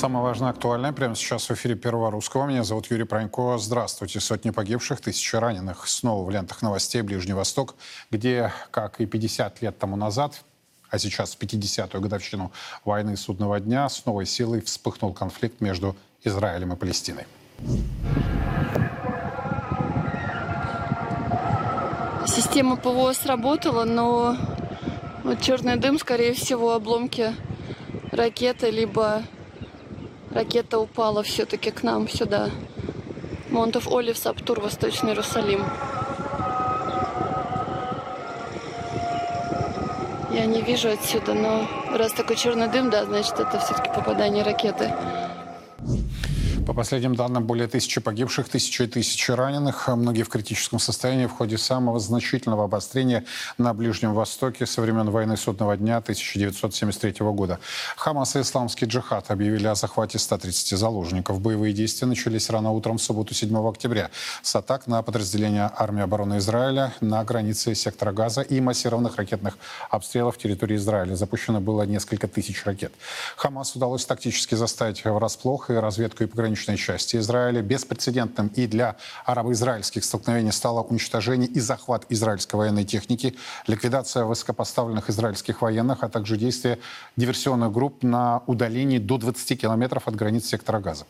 Самое важное актуальное прямо сейчас в эфире Первого Русского. Меня зовут Юрий Пронько. Здравствуйте. Сотни погибших, тысячи раненых. Снова в лентах новостей Ближний Восток, где, как и 50 лет тому назад, а сейчас в 50-ю годовщину войны судного дня, с новой силой вспыхнул конфликт между Израилем и Палестиной. Система ПВО сработала, но вот черный дым, скорее всего, обломки ракеты, либо ракета упала все-таки к нам сюда. Монтов Олив, Саптур, Восточный Иерусалим. Я не вижу отсюда, но раз такой черный дым, да, значит, это все-таки попадание ракеты. По последним данным, более тысячи погибших, тысячи и тысячи раненых. Многие в критическом состоянии в ходе самого значительного обострения на Ближнем Востоке со времен войны судного дня 1973 года. Хамас и исламский джихад объявили о захвате 130 заложников. Боевые действия начались рано утром в субботу 7 октября с атак на подразделения армии обороны Израиля на границе сектора Газа и массированных ракетных обстрелов территории Израиля. Запущено было несколько тысяч ракет. Хамас удалось тактически заставить врасплох и разведку и пограничную пограничной части Израиля. Беспрецедентным и для арабо-израильских столкновений стало уничтожение и захват израильской военной техники, ликвидация высокопоставленных израильских военных, а также действия диверсионных групп на удалении до 20 километров от границ сектора Газа.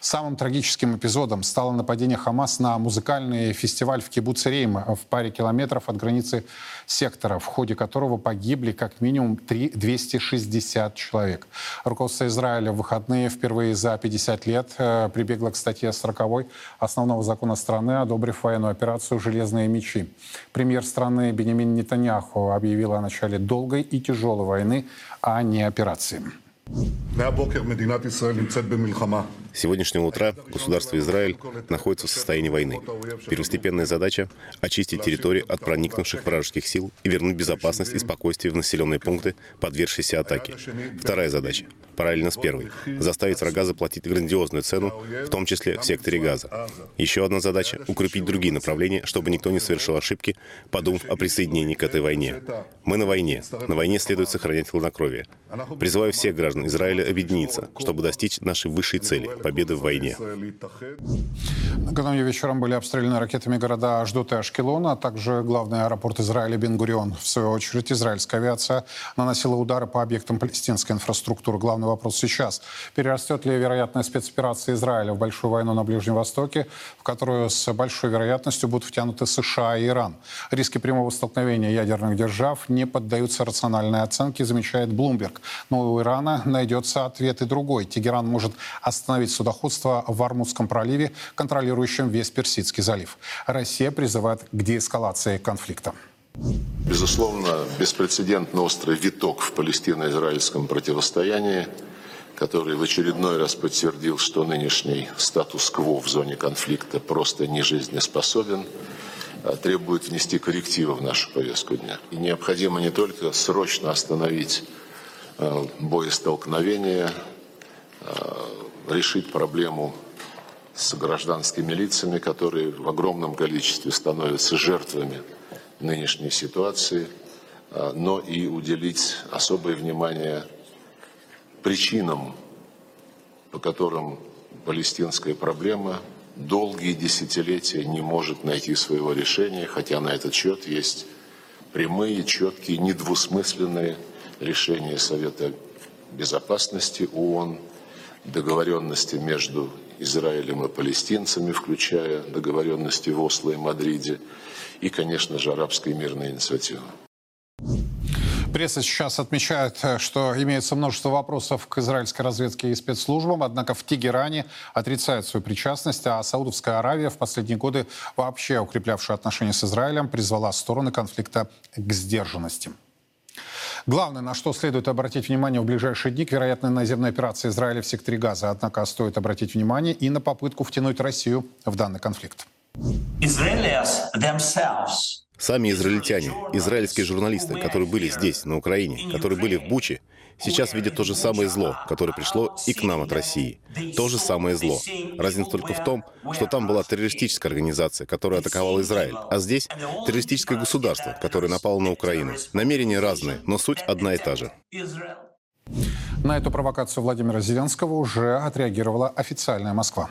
Самым трагическим эпизодом стало нападение Хамас на музыкальный фестиваль в Кибуце Рейм в паре километров от границы сектора, в ходе которого погибли как минимум 3, 260 человек. Руководство Израиля в выходные впервые за 50 лет прибегло к статье 40 основного закона страны, одобрив военную операцию «Железные мечи». Премьер страны Бенемин Нетаньяху объявил о начале долгой и тяжелой войны, а не операции. Сегодняшнего утра государство Израиль находится в состоянии войны. Первостепенная задача — очистить территорию от проникнувших вражеских сил и вернуть безопасность и спокойствие в населенные пункты, подвергшиеся атаке. Вторая задача — параллельно с первой — заставить врага заплатить грандиозную цену, в том числе в секторе Газа. Еще одна задача — укрепить другие направления, чтобы никто не совершил ошибки, подумав о присоединении к этой войне. Мы на войне. На войне следует сохранять хладнокровие. Призываю всех граждан Израиля объединиться, чтобы достичь нашей высшей цели — победы в войне. Накануне вечером были обстреляны ракетами города Аждот и Ашкелон, а также главный аэропорт Израиля Бен-Гурион. В свою очередь, израильская авиация наносила удары по объектам палестинской инфраструктуры. Главный вопрос сейчас. Перерастет ли вероятная спецоперация Израиля в большую войну на Ближнем Востоке, в которую с большой вероятностью будут втянуты США и Иран? Риски прямого столкновения ядерных держав не поддаются рациональной оценке, замечает Блумберг. Но у Ирана найдется ответ и другой. Тегеран может остановить судоходство в Армудском проливе, контролирующем весь Персидский залив. Россия призывает к деэскалации конфликта. Безусловно, беспрецедентно острый виток в палестино-израильском противостоянии, который в очередной раз подтвердил, что нынешний статус-кво в зоне конфликта просто не жизнеспособен, а требует внести коррективы в нашу повестку дня. И необходимо не только срочно остановить боестолкновения, э, решить проблему с гражданскими лицами, которые в огромном количестве становятся жертвами нынешней ситуации, а, но и уделить особое внимание причинам, по которым палестинская проблема долгие десятилетия не может найти своего решения, хотя на этот счет есть прямые, четкие, недвусмысленные решения Совета Безопасности ООН – договоренности между Израилем и палестинцами, включая договоренности в Осло и Мадриде, и, конечно же, арабской мирной инициативы. Пресса сейчас отмечает, что имеется множество вопросов к израильской разведке и спецслужбам, однако в Тегеране отрицают свою причастность, а Саудовская Аравия в последние годы, вообще укреплявшая отношения с Израилем, призвала стороны конфликта к сдержанности. Главное, на что следует обратить внимание в ближайшие дни, к вероятной наземной операции Израиля в секторе Газа. Однако стоит обратить внимание и на попытку втянуть Россию в данный конфликт. Сами израильтяне, израильские журналисты, которые были здесь, на Украине, которые были в Буче, сейчас видят то же самое зло, которое пришло и к нам от России. То же самое зло. Разница только в том, что там была террористическая организация, которая атаковала Израиль, а здесь террористическое государство, которое напало на Украину. Намерения разные, но суть одна и та же. На эту провокацию Владимира Зеленского уже отреагировала официальная Москва.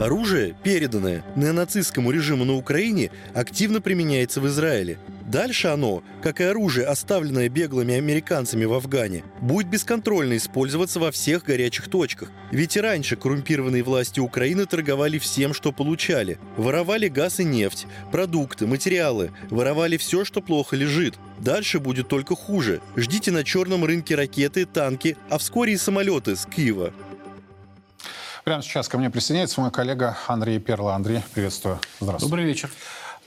Оружие, переданное неонацистскому режиму на Украине, активно применяется в Израиле. Дальше оно, как и оружие, оставленное беглыми американцами в Афгане, будет бесконтрольно использоваться во всех горячих точках. Ведь и раньше коррумпированные власти Украины торговали всем, что получали. Воровали газ и нефть, продукты, материалы, воровали все, что плохо лежит. Дальше будет только хуже. Ждите на черном рынке ракеты, танки, а вскоре и самолеты с Киева. Прямо сейчас ко мне присоединяется мой коллега Андрей Перла. Андрей, приветствую. Здравствуйте. Добрый вечер.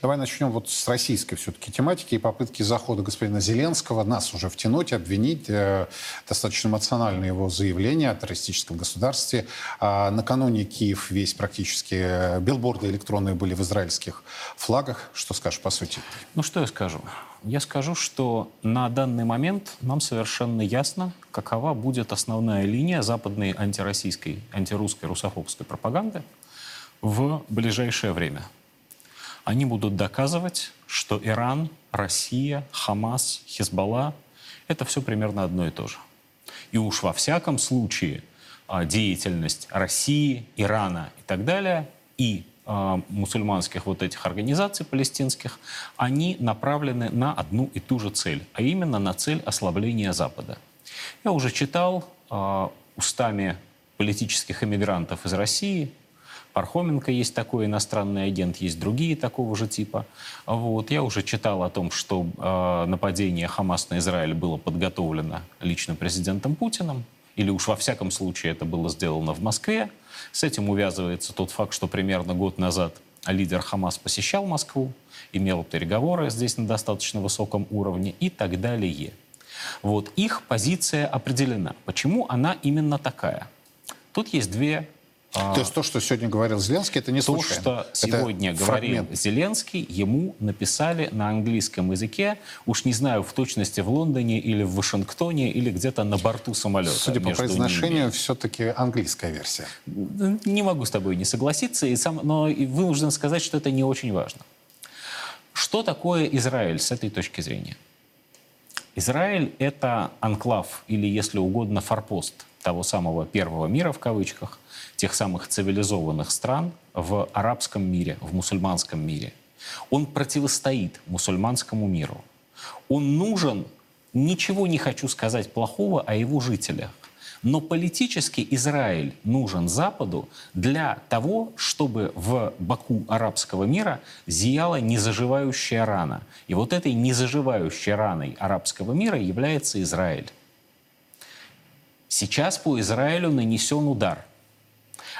Давай начнем вот с российской все-таки тематики и попытки захода господина Зеленского нас уже втянуть, обвинить. Э, достаточно эмоциональное его заявление о террористическом государстве. А накануне Киев весь практически, э, билборды электронные были в израильских флагах. Что скажешь по сути? Ну что я скажу? Я скажу, что на данный момент нам совершенно ясно, какова будет основная линия западной антироссийской, антирусской, русофобской пропаганды в ближайшее время. Они будут доказывать, что Иран, Россия, Хамас, Хизбалла – это все примерно одно и то же. И уж во всяком случае а, деятельность России, Ирана и так далее, и а, мусульманских вот этих организаций палестинских, они направлены на одну и ту же цель, а именно на цель ослабления Запада. Я уже читал э, устами политических эмигрантов из России, Пархоменко есть такой иностранный агент, есть другие такого же типа. Вот. Я уже читал о том, что э, нападение Хамас на Израиль было подготовлено лично президентом Путиным, или уж во всяком случае это было сделано в Москве. С этим увязывается тот факт, что примерно год назад лидер Хамас посещал Москву, имел переговоры здесь на достаточно высоком уровне и так далее. Вот их позиция определена. Почему она именно такая? Тут есть две то есть то, что сегодня говорил Зеленский, это не то, случайно. То, что это сегодня говорил Зеленский, ему написали на английском языке, уж не знаю, в точности в Лондоне или в Вашингтоне, или где-то на борту самолета. Судя по произношению, все-таки английская версия. Не могу с тобой не согласиться, и сам, но вынужден сказать, что это не очень важно. Что такое Израиль с этой точки зрения? Израиль — это анклав, или, если угодно, форпост того самого первого мира, в кавычках, тех самых цивилизованных стран в арабском мире, в мусульманском мире. Он противостоит мусульманскому миру. Он нужен, ничего не хочу сказать плохого о его жителях, но политически Израиль нужен Западу для того, чтобы в боку арабского мира зияла незаживающая рана. И вот этой незаживающей раной арабского мира является Израиль. Сейчас по Израилю нанесен удар.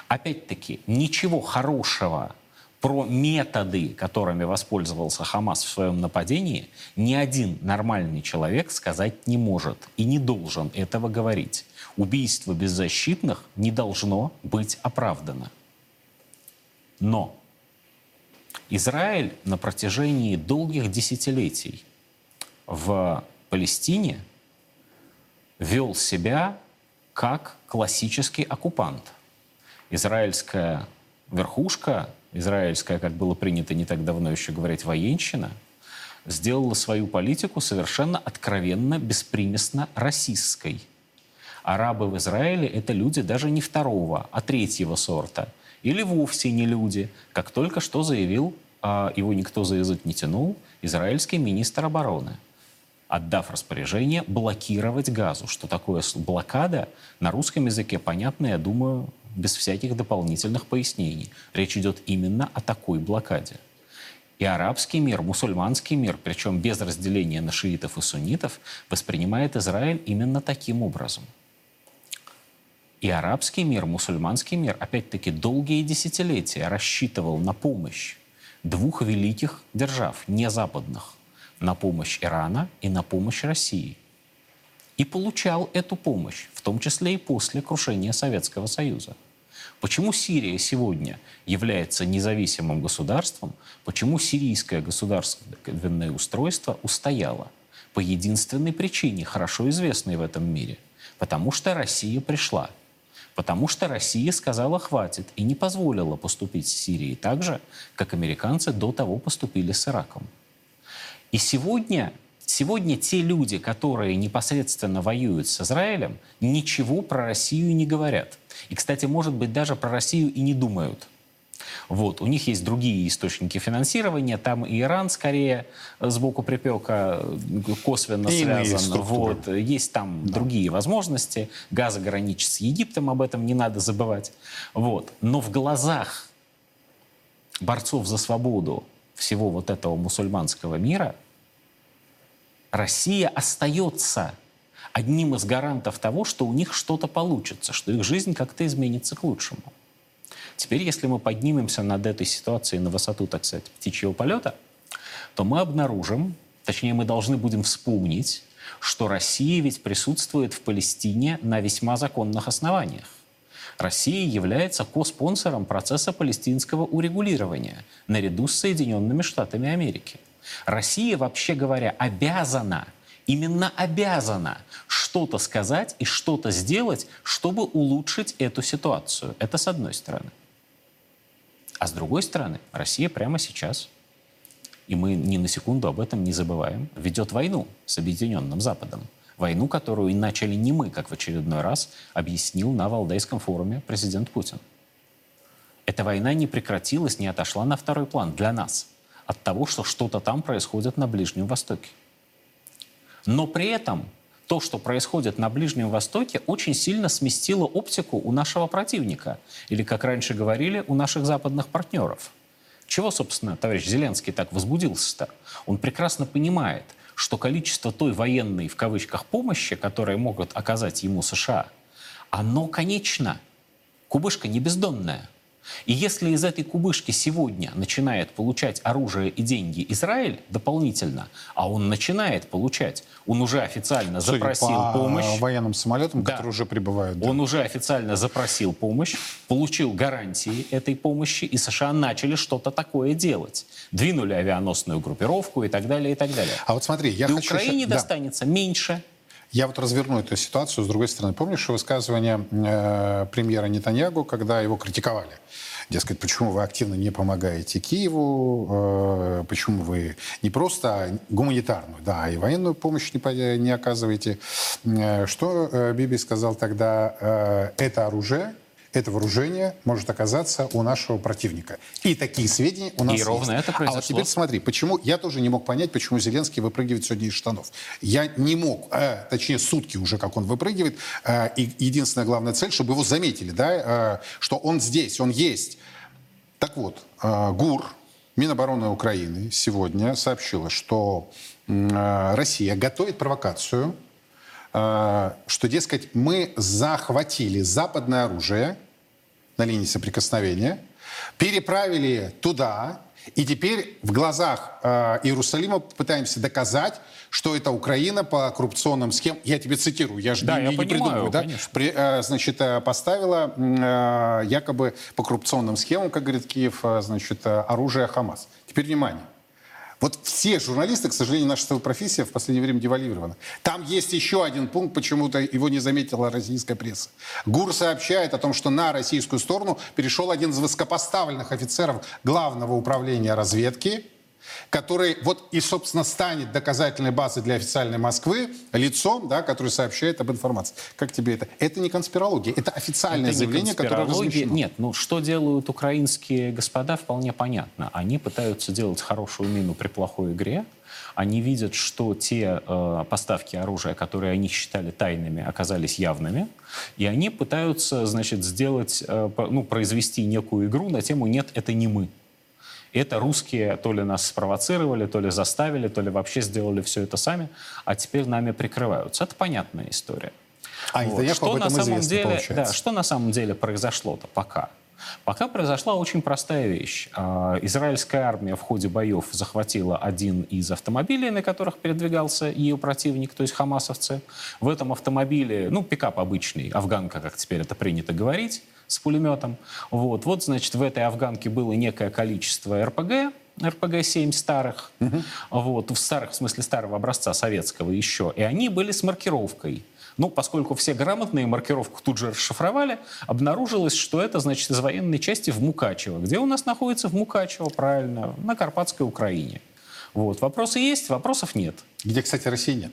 Опять-таки, ничего хорошего про методы, которыми воспользовался Хамас в своем нападении, ни один нормальный человек сказать не может и не должен этого говорить. Убийство беззащитных не должно быть оправдано. Но Израиль на протяжении долгих десятилетий в Палестине вел себя как классический оккупант – израильская верхушка, израильская, как было принято не так давно еще говорить, военщина, сделала свою политику совершенно откровенно, беспримесно расистской. Арабы в Израиле — это люди даже не второго, а третьего сорта. Или вовсе не люди, как только что заявил, а его никто за язык не тянул, израильский министр обороны — отдав распоряжение блокировать газу. Что такое блокада? На русском языке понятно, я думаю, без всяких дополнительных пояснений. Речь идет именно о такой блокаде. И арабский мир, мусульманский мир, причем без разделения на шиитов и суннитов, воспринимает Израиль именно таким образом. И арабский мир, мусульманский мир, опять-таки, долгие десятилетия рассчитывал на помощь двух великих держав, не западных, на помощь Ирана и на помощь России. И получал эту помощь, в том числе и после крушения Советского Союза. Почему Сирия сегодня является независимым государством? Почему сирийское государственное устройство устояло? По единственной причине, хорошо известной в этом мире. Потому что Россия пришла. Потому что Россия сказала «хватит» и не позволила поступить с Сирией так же, как американцы до того поступили с Ираком. И сегодня Сегодня те люди, которые непосредственно воюют с Израилем, ничего про Россию не говорят. И, кстати, может быть, даже про Россию и не думают. Вот. У них есть другие источники финансирования. Там и Иран скорее сбоку припека косвенно И связан. структуры. Вот. Есть там другие возможности. Газа граничит с Египтом, об этом не надо забывать. Вот. Но в глазах борцов за свободу всего вот этого мусульманского мира Россия остается одним из гарантов того, что у них что-то получится, что их жизнь как-то изменится к лучшему. Теперь, если мы поднимемся над этой ситуацией на высоту, так сказать, птичьего полета, то мы обнаружим, точнее, мы должны будем вспомнить, что Россия ведь присутствует в Палестине на весьма законных основаниях. Россия является коспонсором процесса палестинского урегулирования наряду с Соединенными Штатами Америки. Россия, вообще говоря, обязана, именно обязана что-то сказать и что-то сделать, чтобы улучшить эту ситуацию. Это с одной стороны. А с другой стороны, Россия прямо сейчас, и мы ни на секунду об этом не забываем, ведет войну с Объединенным Западом. Войну, которую начали не мы, как в очередной раз объяснил на Валдайском форуме президент Путин. Эта война не прекратилась, не отошла на второй план для нас от того, что что-то там происходит на Ближнем Востоке. Но при этом то, что происходит на Ближнем Востоке, очень сильно сместило оптику у нашего противника. Или, как раньше говорили, у наших западных партнеров. Чего, собственно, товарищ Зеленский так возбудился-то? Он прекрасно понимает, что количество той военной, в кавычках, помощи, которую могут оказать ему США, оно конечно. Кубышка не бездонная. И если из этой кубышки сегодня начинает получать оружие и деньги Израиль дополнительно, а он начинает получать, он уже официально Судя запросил по помощь, военным самолетам, Да. которые уже прибывают. да. он уже официально запросил помощь, получил гарантии этой помощи, и США начали что-то такое делать. Двинули авианосную группировку и так далее, и так далее. А вот смотри, я и хочу... Украине да. достанется меньше. Я вот разверну эту ситуацию с другой стороны. Помнишь высказывание э, премьера Нетаньягу, когда его критиковали? Дескать, почему вы активно не помогаете Киеву, э, почему вы не просто гуманитарную, да, и военную помощь не, не оказываете. Э, что э, Биби сказал тогда? Э, это оружие, это вооружение может оказаться у нашего противника. И такие сведения у нас И ровно есть. это А вот произошло. теперь смотри, почему я тоже не мог понять, почему Зеленский выпрыгивает сегодня из штанов. Я не мог, э, точнее сутки уже, как он выпрыгивает, э, и единственная главная цель, чтобы его заметили, да, э, что он здесь, он есть. Так вот, э, ГУР, Минобороны Украины сегодня сообщила, что э, Россия готовит провокацию, э, что, дескать, мы захватили западное оружие на линии соприкосновения, переправили туда, и теперь в глазах э, Иерусалима пытаемся доказать, что это Украина по коррупционным схемам. Я тебе цитирую, я же Да, не, я не понимаю, придумываю, да? конечно. При- э, значит, э, поставила э, якобы по коррупционным схемам, как говорит Киев, э, значит, э, оружие Хамас. Теперь внимание. Вот все журналисты, к сожалению, наша профессия в последнее время девальвирована. Там есть еще один пункт, почему-то его не заметила российская пресса. ГУР сообщает о том, что на российскую сторону перешел один из высокопоставленных офицеров Главного управления разведки, который вот и, собственно, станет доказательной базой для официальной Москвы, лицом, да, который сообщает об информации. Как тебе это? Это не конспирология, это официальное Это заявление, которое размещено. Нет, ну что делают украинские господа, вполне понятно. Они пытаются делать хорошую мину при плохой игре. Они видят, что те э, поставки оружия, которые они считали тайными, оказались явными. И они пытаются, значит, сделать, э, ну, произвести некую игру на тему «нет, это не мы». Это русские то ли нас спровоцировали, то ли заставили, то ли вообще сделали все это сами, а теперь нами прикрываются. Это понятная история. А Нетаньяху Что об этом на самом деле, получается. да, что на самом деле произошло-то пока? Пока произошла очень простая вещь. А, Израильская армия в ходе боев захватила один из автомобилей, на которых передвигался ее противник, то есть хамасовцы. В этом автомобиле, ну, пикап обычный, афганка, как теперь это принято говорить, с пулеметом. Вот, вот значит, в этой афганке было некое количество РПГ, РПГ-7 старых, вот, в старых, в смысле старого образца советского еще, и они были с маркировкой. Ну, поскольку все грамотные маркировку тут же расшифровали, обнаружилось, что это, значит, из военной части в Мукачево. Где у нас находится в Мукачево, правильно? На Карпатской Украине. Вот. Вопросы есть, вопросов нет. Где, кстати, России нет.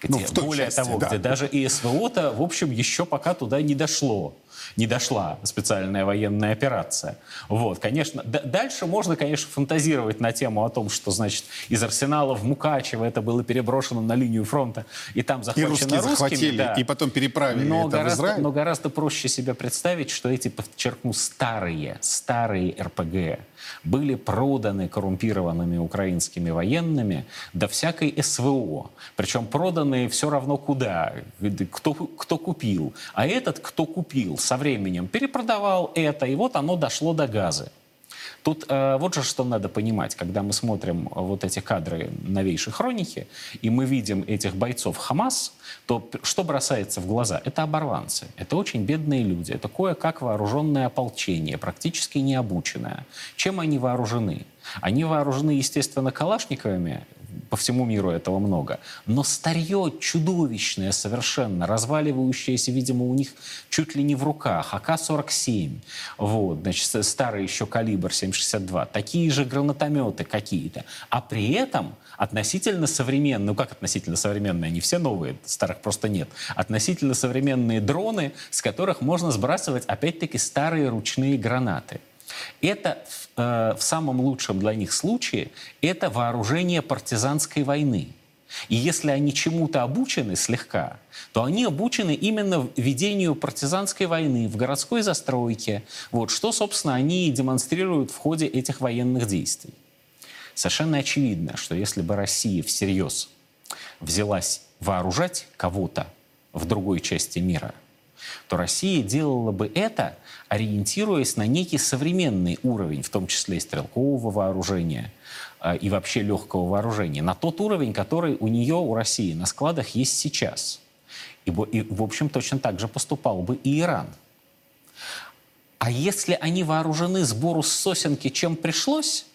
Где, Ну, в той более части, того, да. где даже и СВО-то, в общем, еще пока туда не дошло. Не дошла специальная военная операция. Вот, конечно, дальше можно, конечно, фантазировать на тему о том, что, значит, из арсенала в Мукачево это было переброшено на линию фронта, и там И захвачено русские русскими. захватили, да. и потом переправили но это в гораздо, Израиль. но гораздо проще себе представить, что эти, подчеркну, старые, старые РПГ были проданы коррумпированными украинскими военными до всякой СВО. Причем проданы все равно куда, кто, кто купил. А этот, кто купил, со временем перепродавал это, и вот оно дошло до газа. Тут э, вот же что надо понимать, когда мы смотрим э, вот эти кадры новейшей хроники, и мы видим этих бойцов Хамас, то что бросается в глаза? Это оборванцы, это очень бедные люди, это кое-как вооруженное ополчение, практически необученное. Чем они вооружены? Они вооружены, естественно, калашниковыми, по всему миру этого много. Но старье чудовищное совершенно, разваливающееся, видимо, у них чуть ли не в руках. АК-47, вот, значит, старый еще калибр 7,62, такие же гранатометы какие-то. А при этом относительно современные, ну как относительно современные, они все новые, старых просто нет, относительно современные дроны, с которых можно сбрасывать, опять-таки, старые ручные гранаты. Это э, в самом лучшем для них случае это вооружение партизанской войны. И если они чему-то обучены слегка, то они обучены именно ведению партизанской войны в городской застройке. Вот что, собственно, они и демонстрируют в ходе этих военных действий. Совершенно очевидно, что если бы Россия всерьез взялась вооружать кого-то в другой части мира, то Россия делала бы это, ориентируясь на некий современный уровень, в том числе и стрелкового вооружения, э, и вообще легкого вооружения, на тот уровень, который у нее, у России, на складах есть сейчас. И, и, в общем, точно так же поступал бы и Иран. А если они вооружены сбору с сосенки, чем пришлось,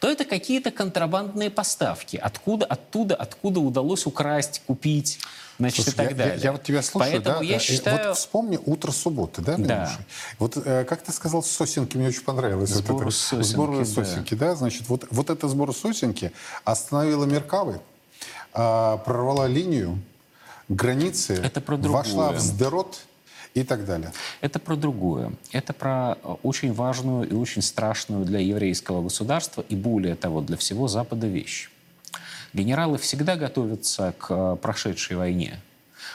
то это какие-то контрабандные поставки. Откуда, оттуда, откуда удалось украсть, купить, значит, Слушай, и так я, я- далее. я вот тебя слушаю, Поэтому да? я э, считаю... Вот вспомни утро субботы, да, Да. Вот э, как ты сказал, сосенки мне очень понравилось. Вот Сбор это- с сосенки, Сбор да. сосенки, да. Значит, вот, вот это сбор сосенки остановила Меркавы, а, прорвала линию, границы, Это про вошла в Сдерот и так далее. Это про другое. Это про э, очень важную и очень страшную для еврейского государства и более того для всего Запада вещь. Генералы всегда готовятся к э, прошедшей войне.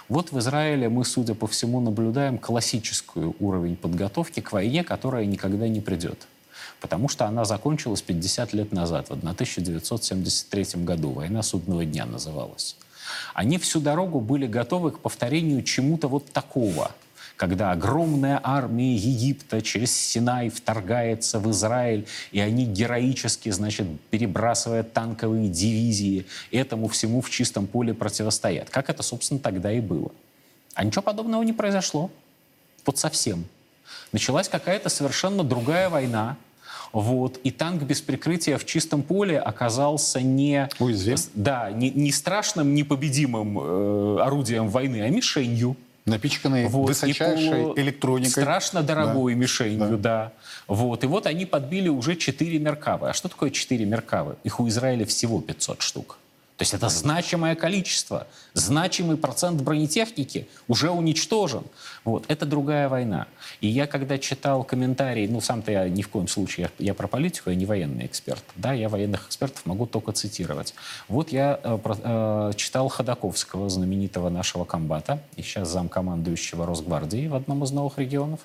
Вот в Израиле мы, судя по всему, наблюдаем классическую уровень подготовки к войне, которая никогда не придет. Потому что она закончилась 50 лет назад, в 1973 году. Война судного дня называлась. Они всю дорогу были готовы к повторению чему-то вот такого, когда огромная армия Египта через Синай вторгается в Израиль, и они героически, значит, перебрасывая танковые дивизии, этому всему в чистом поле противостоят. Как это, собственно, тогда и было. А ничего подобного не произошло. Вот совсем. Началась какая-то совершенно другая война, вот, и танк без прикрытия в чистом поле оказался не, Уязвим. да, не, не страшным, непобедимым э, орудием войны, а мишенью. Напичканные Вот, высочайшей полу- электроникой. Страшно дорогой Да. мишенью, да. Вот. И вот они подбили уже 4 Меркавы. А что такое 4 Меркавы? Их у Израиля всего 500 штук. То есть это значимое количество, значимый процент бронетехники уже уничтожен. Вот. Это другая война. И я, когда читал комментарии, ну, сам-то я ни в коем случае, я, я про политику, я не военный эксперт. Да, я военных экспертов могу только цитировать. Вот я э, э, читал Ходаковского, знаменитого нашего комбата, и сейчас замкомандующего Росгвардии в одном из новых регионов,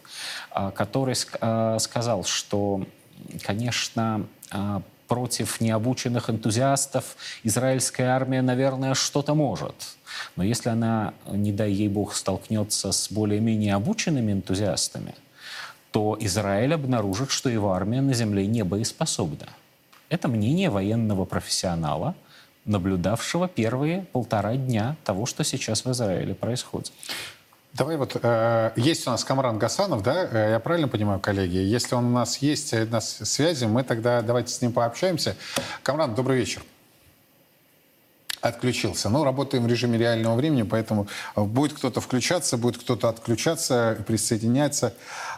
а, который э, сказал, что, конечно, а, против необученных энтузиастов израильская армия, наверное, что-то может. Но если она, не дай ей бог, столкнется с более-менее обученными энтузиастами, то Израиль обнаружит, что его армия на земле не боеспособна. Это мнение военного профессионала, наблюдавшего первые полтора дня того, что сейчас в Израиле происходит. Давай вот, э, есть у нас Камран Гасанов, да, э, я правильно понимаю, коллеги? Если он у нас есть э, на с- связи, мы тогда давайте с ним пообщаемся. Камран, добрый вечер. отключился. Но работаем в режиме реального времени, поэтому будет кто-то включаться, будет кто-то отключаться, присоединяться.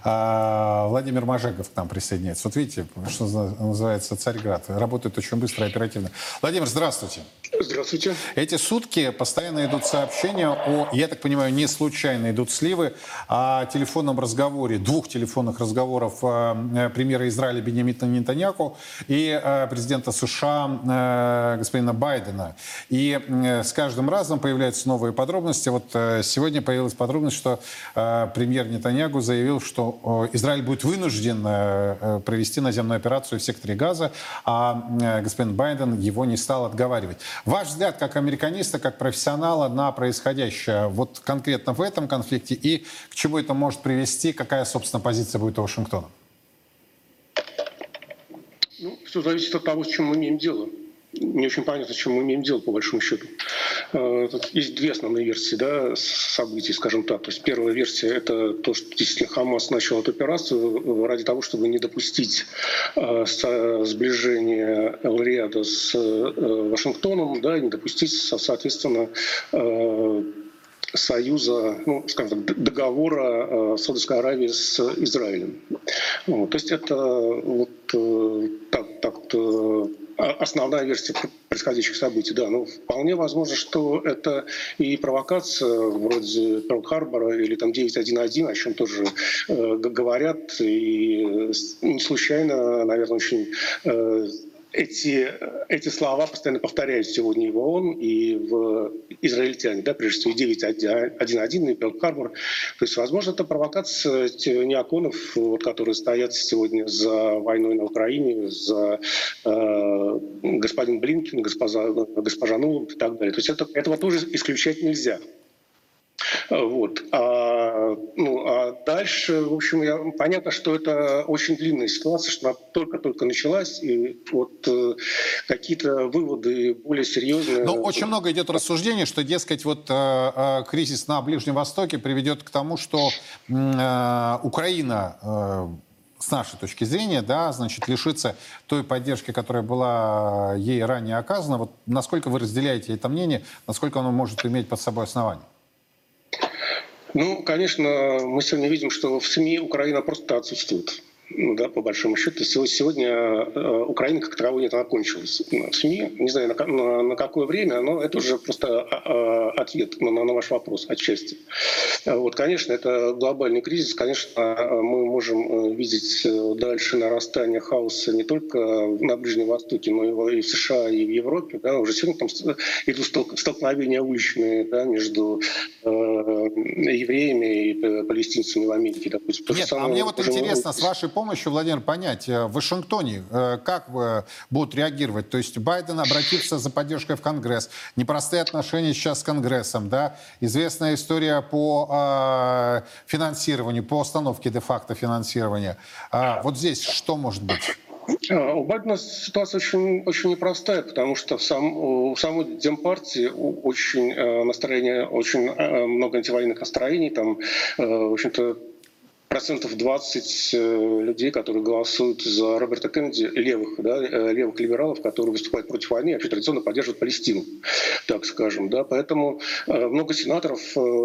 А, Владимир Мажегов к нам присоединяется. Вот видите, что называется Царьград. Работает очень быстро и оперативно. Владимир, здравствуйте. Здравствуйте. Эти сутки постоянно идут сообщения о, я так понимаю, не случайно идут сливы, о телефонном разговоре, двух телефонных разговоров э, премьера Израиля Бенемита Нетаньяку и э, президента США э, господина Байдена. И с каждым разом появляются новые подробности. Вот сегодня появилась подробность, что премьер Нетаньягу заявил, что Израиль будет вынужден провести наземную операцию в секторе Газа, а господин Байден его не стал отговаривать. Ваш взгляд как американиста, как профессионала на происходящее вот конкретно в этом конфликте и к чему это может привести, какая, собственно, позиция будет у Вашингтона? Ну, все зависит от того, с чем мы имеем дело не очень понятно, с чем мы имеем дело, по большому счету. Э, есть две основные версии да, событий, скажем так. То есть первая версия – это то, что действительно Хамас начал эту операцию ради того, чтобы не допустить э, сближения Эл-Риада с э, Вашингтоном, да, и не допустить, соответственно, союза, ну, скажем так, договора Саудовской Аравии с Израилем. Вот, то есть это вот так, так основная версия происходящих событий. Да, ну, вполне возможно, что это и провокация вроде Перл-Харбора или там 9.1.1, о чем тоже э, говорят. И не случайно, наверное, очень э, эти, эти слова постоянно повторяют сегодня и в ООН, и в израильтяне, да, прежде всего 9.1.1 и Пелт Карбор. То есть, возможно, это провокация неоконов, вот, которые стоят сегодня за войной на Украине, за э, господин Блинкин, госпожа, госпожа Нуланд и так далее. То есть это, этого тоже исключать нельзя. Вот. А, ну, а дальше, в общем, я, понятно, что это очень длинная ситуация, что она только-только началась, и вот э, какие-то выводы более серьезные. Но очень много идет рассуждений, что, дескать, вот э, э, кризис на Ближнем Востоке приведет к тому, что э, Украина э, с нашей точки зрения, да, значит, лишиться той поддержки, которая была ей ранее оказана. Вот насколько вы разделяете это мнение, насколько оно может иметь под собой основание? Ну, конечно, мы сегодня видим, что в СМИ Украина просто отсутствует ну, да, по большому счету. Сегодня э, Украина как таковой нет, она кончилась. В СМИ, не знаю, на, на, на какое время, но это уже просто а, а, ответ на, на ваш вопрос отчасти. Вот, конечно, это глобальный кризис. Конечно, мы можем э, видеть э, дальше нарастание хаоса не только на Ближнем Востоке, но и в США, и в Европе. Да. Уже сегодня там идут столкновения уличные да, между э, евреями и палестинцами в Америке. Допустим. Нет, а мне вот интересно, с вашей помощью, Владимир, понять, э, в Вашингтоне э, как будут реагировать? То есть Байден обратится за поддержкой в Конгресс. Непростые отношения сейчас с Конгрессом, да? Известная история по э, финансированию, по остановке де-факто финансирования. А вот здесь что может быть? У Байдена ситуация очень, очень непростая, потому что в сам, у самой Демпартии очень настроение, очень много антивоенных настроений, там, в общем-то, процентов 20 э, людей, которые голосуют за Роберта Кеннеди, левых, да, э, левых либералов, которые выступают против войны, вообще традиционно поддерживают Палестину, так скажем. Да. Поэтому э, много сенаторов,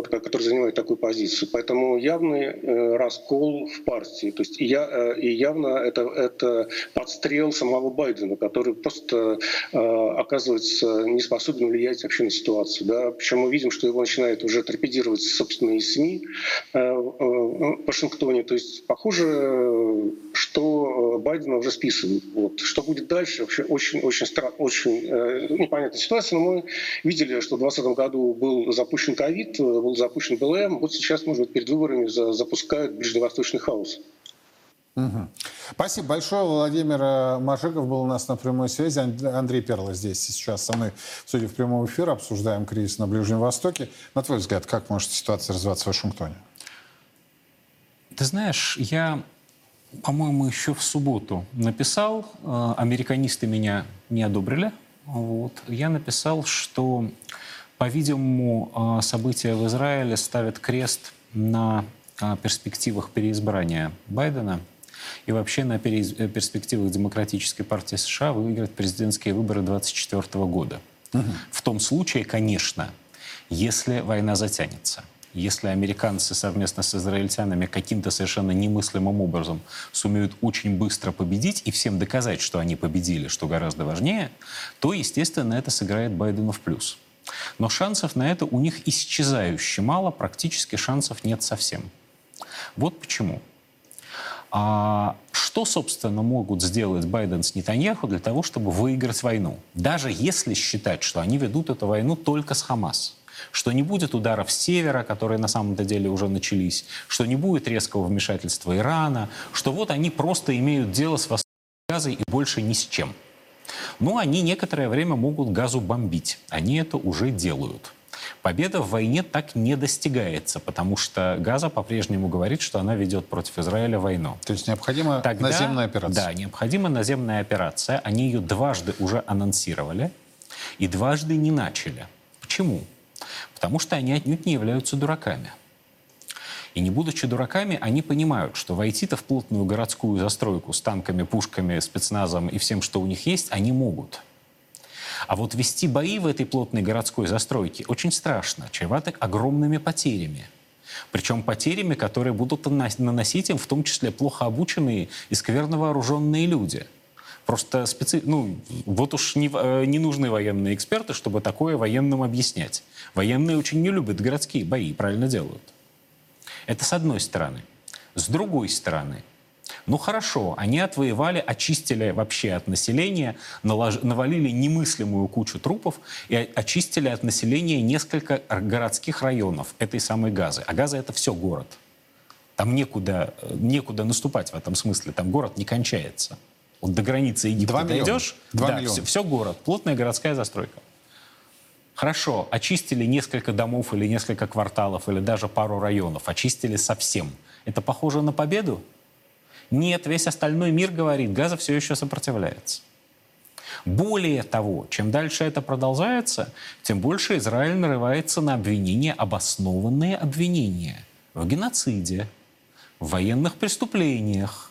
которые занимают такую позицию. Поэтому явный раскол в партии. То есть я, и явно это, это подстрел самого Байдена, который просто оказывается не способен влиять вообще на ситуацию. Да. Причем мы видим, что его начинают уже торпедировать собственные СМИ. Вашингтон Вашингтоне. То есть похоже, что э, Байдена уже списывают. Вот. Что будет дальше, вообще очень-очень очень э, непонятная ситуация. Но мы видели, что в 2020 году был запущен ковид, э, был запущен БЛМ. Вот сейчас, может быть, перед выборами запускают ближневосточный хаос. Угу. Спасибо большое. Владимир Машиков был у нас на прямой связи. Андрей Перла здесь сейчас со мной, судя в прямом эфире, обсуждаем кризис на Ближнем Востоке. На твой взгляд, как может ситуация развиваться в Вашингтоне? Ты знаешь, я, по-моему, еще в субботу написал, э, американисты меня не одобрили. Вот. Я написал, что, по-видимому, э, события в Израиле ставят крест на э, перспективах переизбрания Байдена и вообще на перспективах Демократической партии США выиграть президентские выборы 2024 года. В том случае, конечно, если война затянется если американцы совместно с израильтянами каким-то совершенно немыслимым образом сумеют очень быстро победить и всем доказать, что они победили, что гораздо важнее, то, естественно, это сыграет Байдену в плюс. Но шансов на это у них исчезающе мало, практически шансов нет совсем. Вот почему. А что, собственно, могут сделать Байден с Нетаньяху для того, чтобы выиграть войну? Даже если считать, что они ведут эту войну только с Хамас что не будет ударов с севера, которые на самом-то деле уже начались, что не будет резкого вмешательства Ирана, что вот они просто имеют дело с восточной газой и больше ни с чем. Но они некоторое время могут газу бомбить. Они это уже делают. Победа в войне так не достигается, потому что Газа по-прежнему говорит, что она ведет против Израиля войну. То есть необходима Тогда, наземная операция? Да, необходима наземная операция. Они ее дважды уже анонсировали и дважды не начали. Почему? Потому что они отнюдь не являются дураками. И не будучи дураками, они понимают, что войти-то в плотную городскую застройку с танками, пушками, спецназом и всем, что у них есть, они могут. А вот вести бои в этой плотной городской застройке очень страшно, чревато огромными потерями. Причем потерями, которые будут наносить им в том числе плохо обученные и скверно вооруженные люди – Просто специ... ну, вот уж не, э, не нужны военные эксперты, чтобы такое военным объяснять. Военные очень не любят городские бои, правильно делают. Это с одной стороны. С другой стороны, ну хорошо, они отвоевали, очистили вообще от населения, налож... навалили немыслимую кучу трупов и очистили от населения несколько городских районов этой самой Газы. А Газа это все город. Там некуда, э, некуда наступать в этом смысле, там город не кончается. Вот до границы Египта дойдешь, да, все, все город, плотная городская застройка. Хорошо, очистили несколько домов или несколько кварталов, или даже пару районов, очистили совсем. Это похоже на победу? Нет, весь остальной мир говорит, Газа все еще сопротивляется. Более того, чем дальше это продолжается, тем больше Израиль нарывается на обвинения, обоснованные обвинения в геноциде, в военных преступлениях,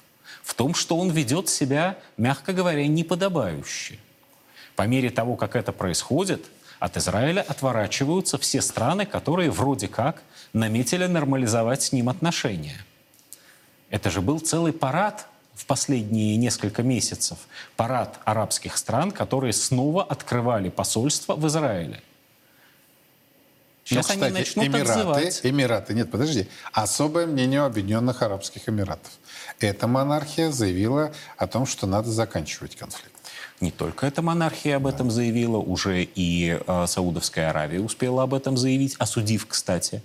в том, что он ведет себя, мягко говоря, неподобающе. По мере того, как это происходит, от Израиля отворачиваются все страны, которые вроде как наметили нормализовать с ним отношения. Это же был целый парад в последние несколько месяцев. Парад арабских стран, которые снова открывали посольство в Израиле. Сейчас ну, кстати, они начнут Эмираты, отзывать. Эмираты, нет, подожди. Особое мнение Объединенных Арабских Эмиратов. Эта монархия заявила о том, что надо заканчивать конфликт. Не только эта монархия об этом заявила, уже и э, Саудовская Аравия успела об этом заявить, осудив, кстати,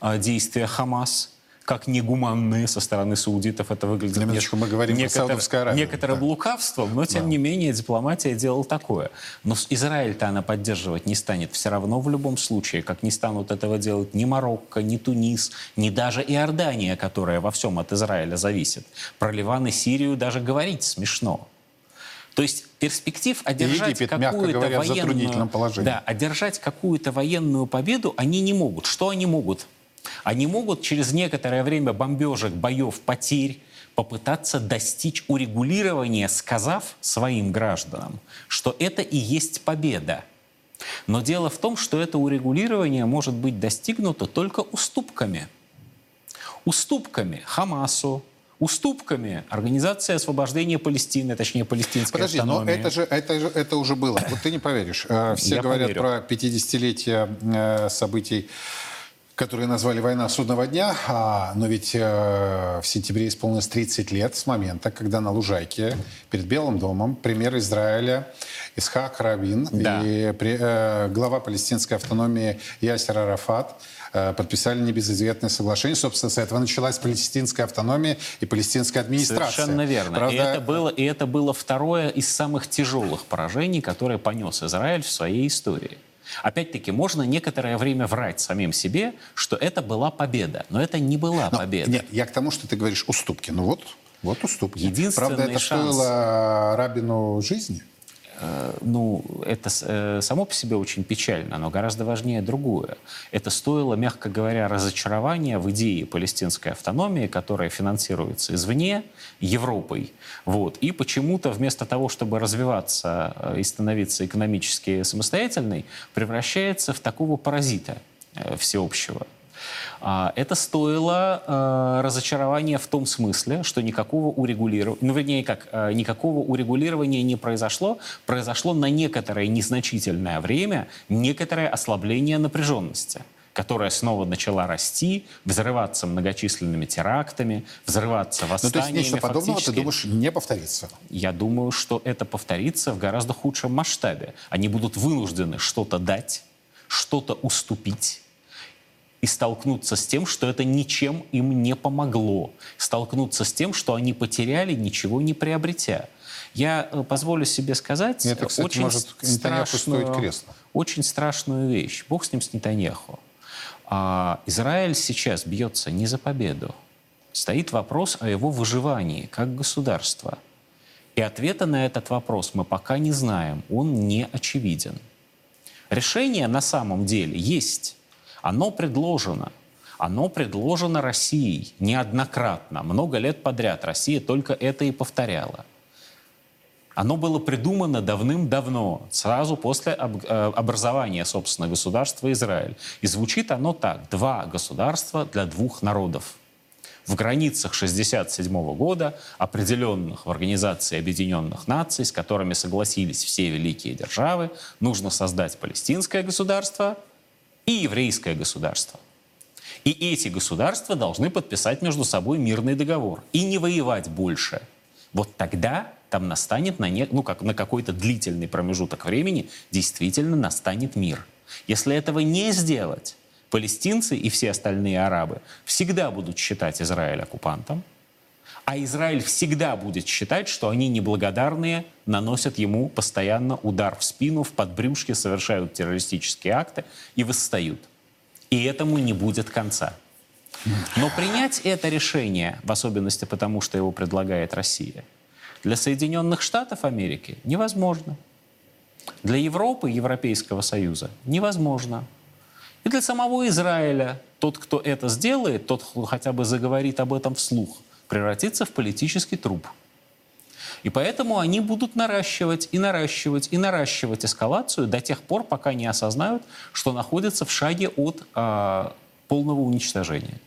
э, действия Хамас как негуманные со стороны саудитов. Это выглядит Минуточку, мы говорим некотор, про Аравию. некоторым да. лукавством, но тем да. не менее дипломатия делала такое. Но Израиль-то она поддерживать не станет все равно в любом случае, как не станут этого делать ни Марокко, ни Тунис, ни даже Иордания, которая во всем от Израиля зависит. Про Ливан и Сирию даже говорить смешно. То есть перспектив одержать какую-то военную, да, одержать какую-то военную победу они не могут. Что они могут? Они могут через некоторое время бомбежек, боев, потерь попытаться достичь урегулирования, сказав своим гражданам, что это и есть победа. Но дело в том, что это урегулирование может быть достигнуто только уступками. Уступками Хамасу, уступками Организации освобождения Палестины, точнее палестинской Подожди, автономии. но это же, это же это уже было. Вот ты не поверишь. Э, все Я говорят поверю. про 50-летие э, событий которые назвали «Война судного дня», а, но ведь э, в сентябре исполнилось 30 лет с момента, когда на Лужайке перед Белым домом премьер Израиля Исхак Рабин да. и при, э, глава палестинской автономии Ясер Арафат э, подписали небезызвестное соглашение. Собственно, с этого началась палестинская автономия и палестинская администрация. Совершенно верно. Правда... И, это было, и это было второе из самых тяжелых поражений, которое понес Израиль в своей истории. Опять-таки, можно некоторое время врать самим себе, что это была победа. Но это не была но, победа. Нет, я к тому, что ты говоришь уступки. Ну вот, вот уступки. Единственный Правда, это шанс... стоило Рабину жизни? Э, ну, это э, само по себе очень печально, но гораздо важнее другое. Это стоило, мягко говоря, разочарования в идее палестинской автономии, которая финансируется извне, Европой. Вот. И почему-то вместо того, чтобы развиваться э, и становиться экономически самостоятельной, превращается в такого паразита всеобщего. А, это стоило э, разочарования в том смысле, что никакого урегулирования, ну, вернее, как, э, никакого урегулирования не произошло. Произошло на некоторое незначительное время некоторое ослабление напряженности которая снова начала расти, взрываться многочисленными терактами, взрываться восстаниями. Ну, то есть нечто подобного, ты думаешь, не повторится? Я думаю, что это повторится в гораздо худшем масштабе. Они будут вынуждены что-то дать, что-то уступить, и столкнуться с тем, что это ничем им не помогло, столкнуться с тем, что они потеряли, ничего не приобретя. Я э, позволю себе сказать это, кстати, очень может страшную, кресло. очень страшную вещь. Бог с ним, с Нетаньяху. А Израиль сейчас бьется не за победу. Стоит вопрос о его выживании как государства. И ответа на этот вопрос мы пока не знаем. Он не очевиден. Решение на самом деле есть. Оно предложено. Оно предложено Россией неоднократно, много лет подряд. Россия только это и повторяла. Оно было придумано давным-давно, сразу после э, образования, собственно, государства Израиль. И звучит оно так. Два государства для двух народов. В границах 1967 года, определенных в Организации Объединенных Наций, с которыми согласились все великие державы, нужно создать палестинское государство – и еврейское государство. И эти государства должны подписать между собой мирный договор и не воевать больше. Вот тогда там настанет на, не, ну, как, на какой-то длительный промежуток времени действительно настанет мир. Если этого не сделать, палестинцы и все остальные арабы всегда будут считать Израиль оккупантом, а Израиль всегда будет считать, что они неблагодарные, наносят ему постоянно удар в спину, в подбрюшке, совершают террористические акты и восстают. И этому не будет конца. Но принять это решение, в особенности потому, что его предлагает Россия, для Соединенных Штатов Америки невозможно. Для Европы, Европейского Союза невозможно. И для самого Израиля тот, кто это сделает, тот, кто хотя бы заговорит об этом вслух, превратится в политический труп. И поэтому они будут наращивать и наращивать и наращивать эскалацию до тех пор, пока не осознают, что находятся в шаге от э, полного уничтожения.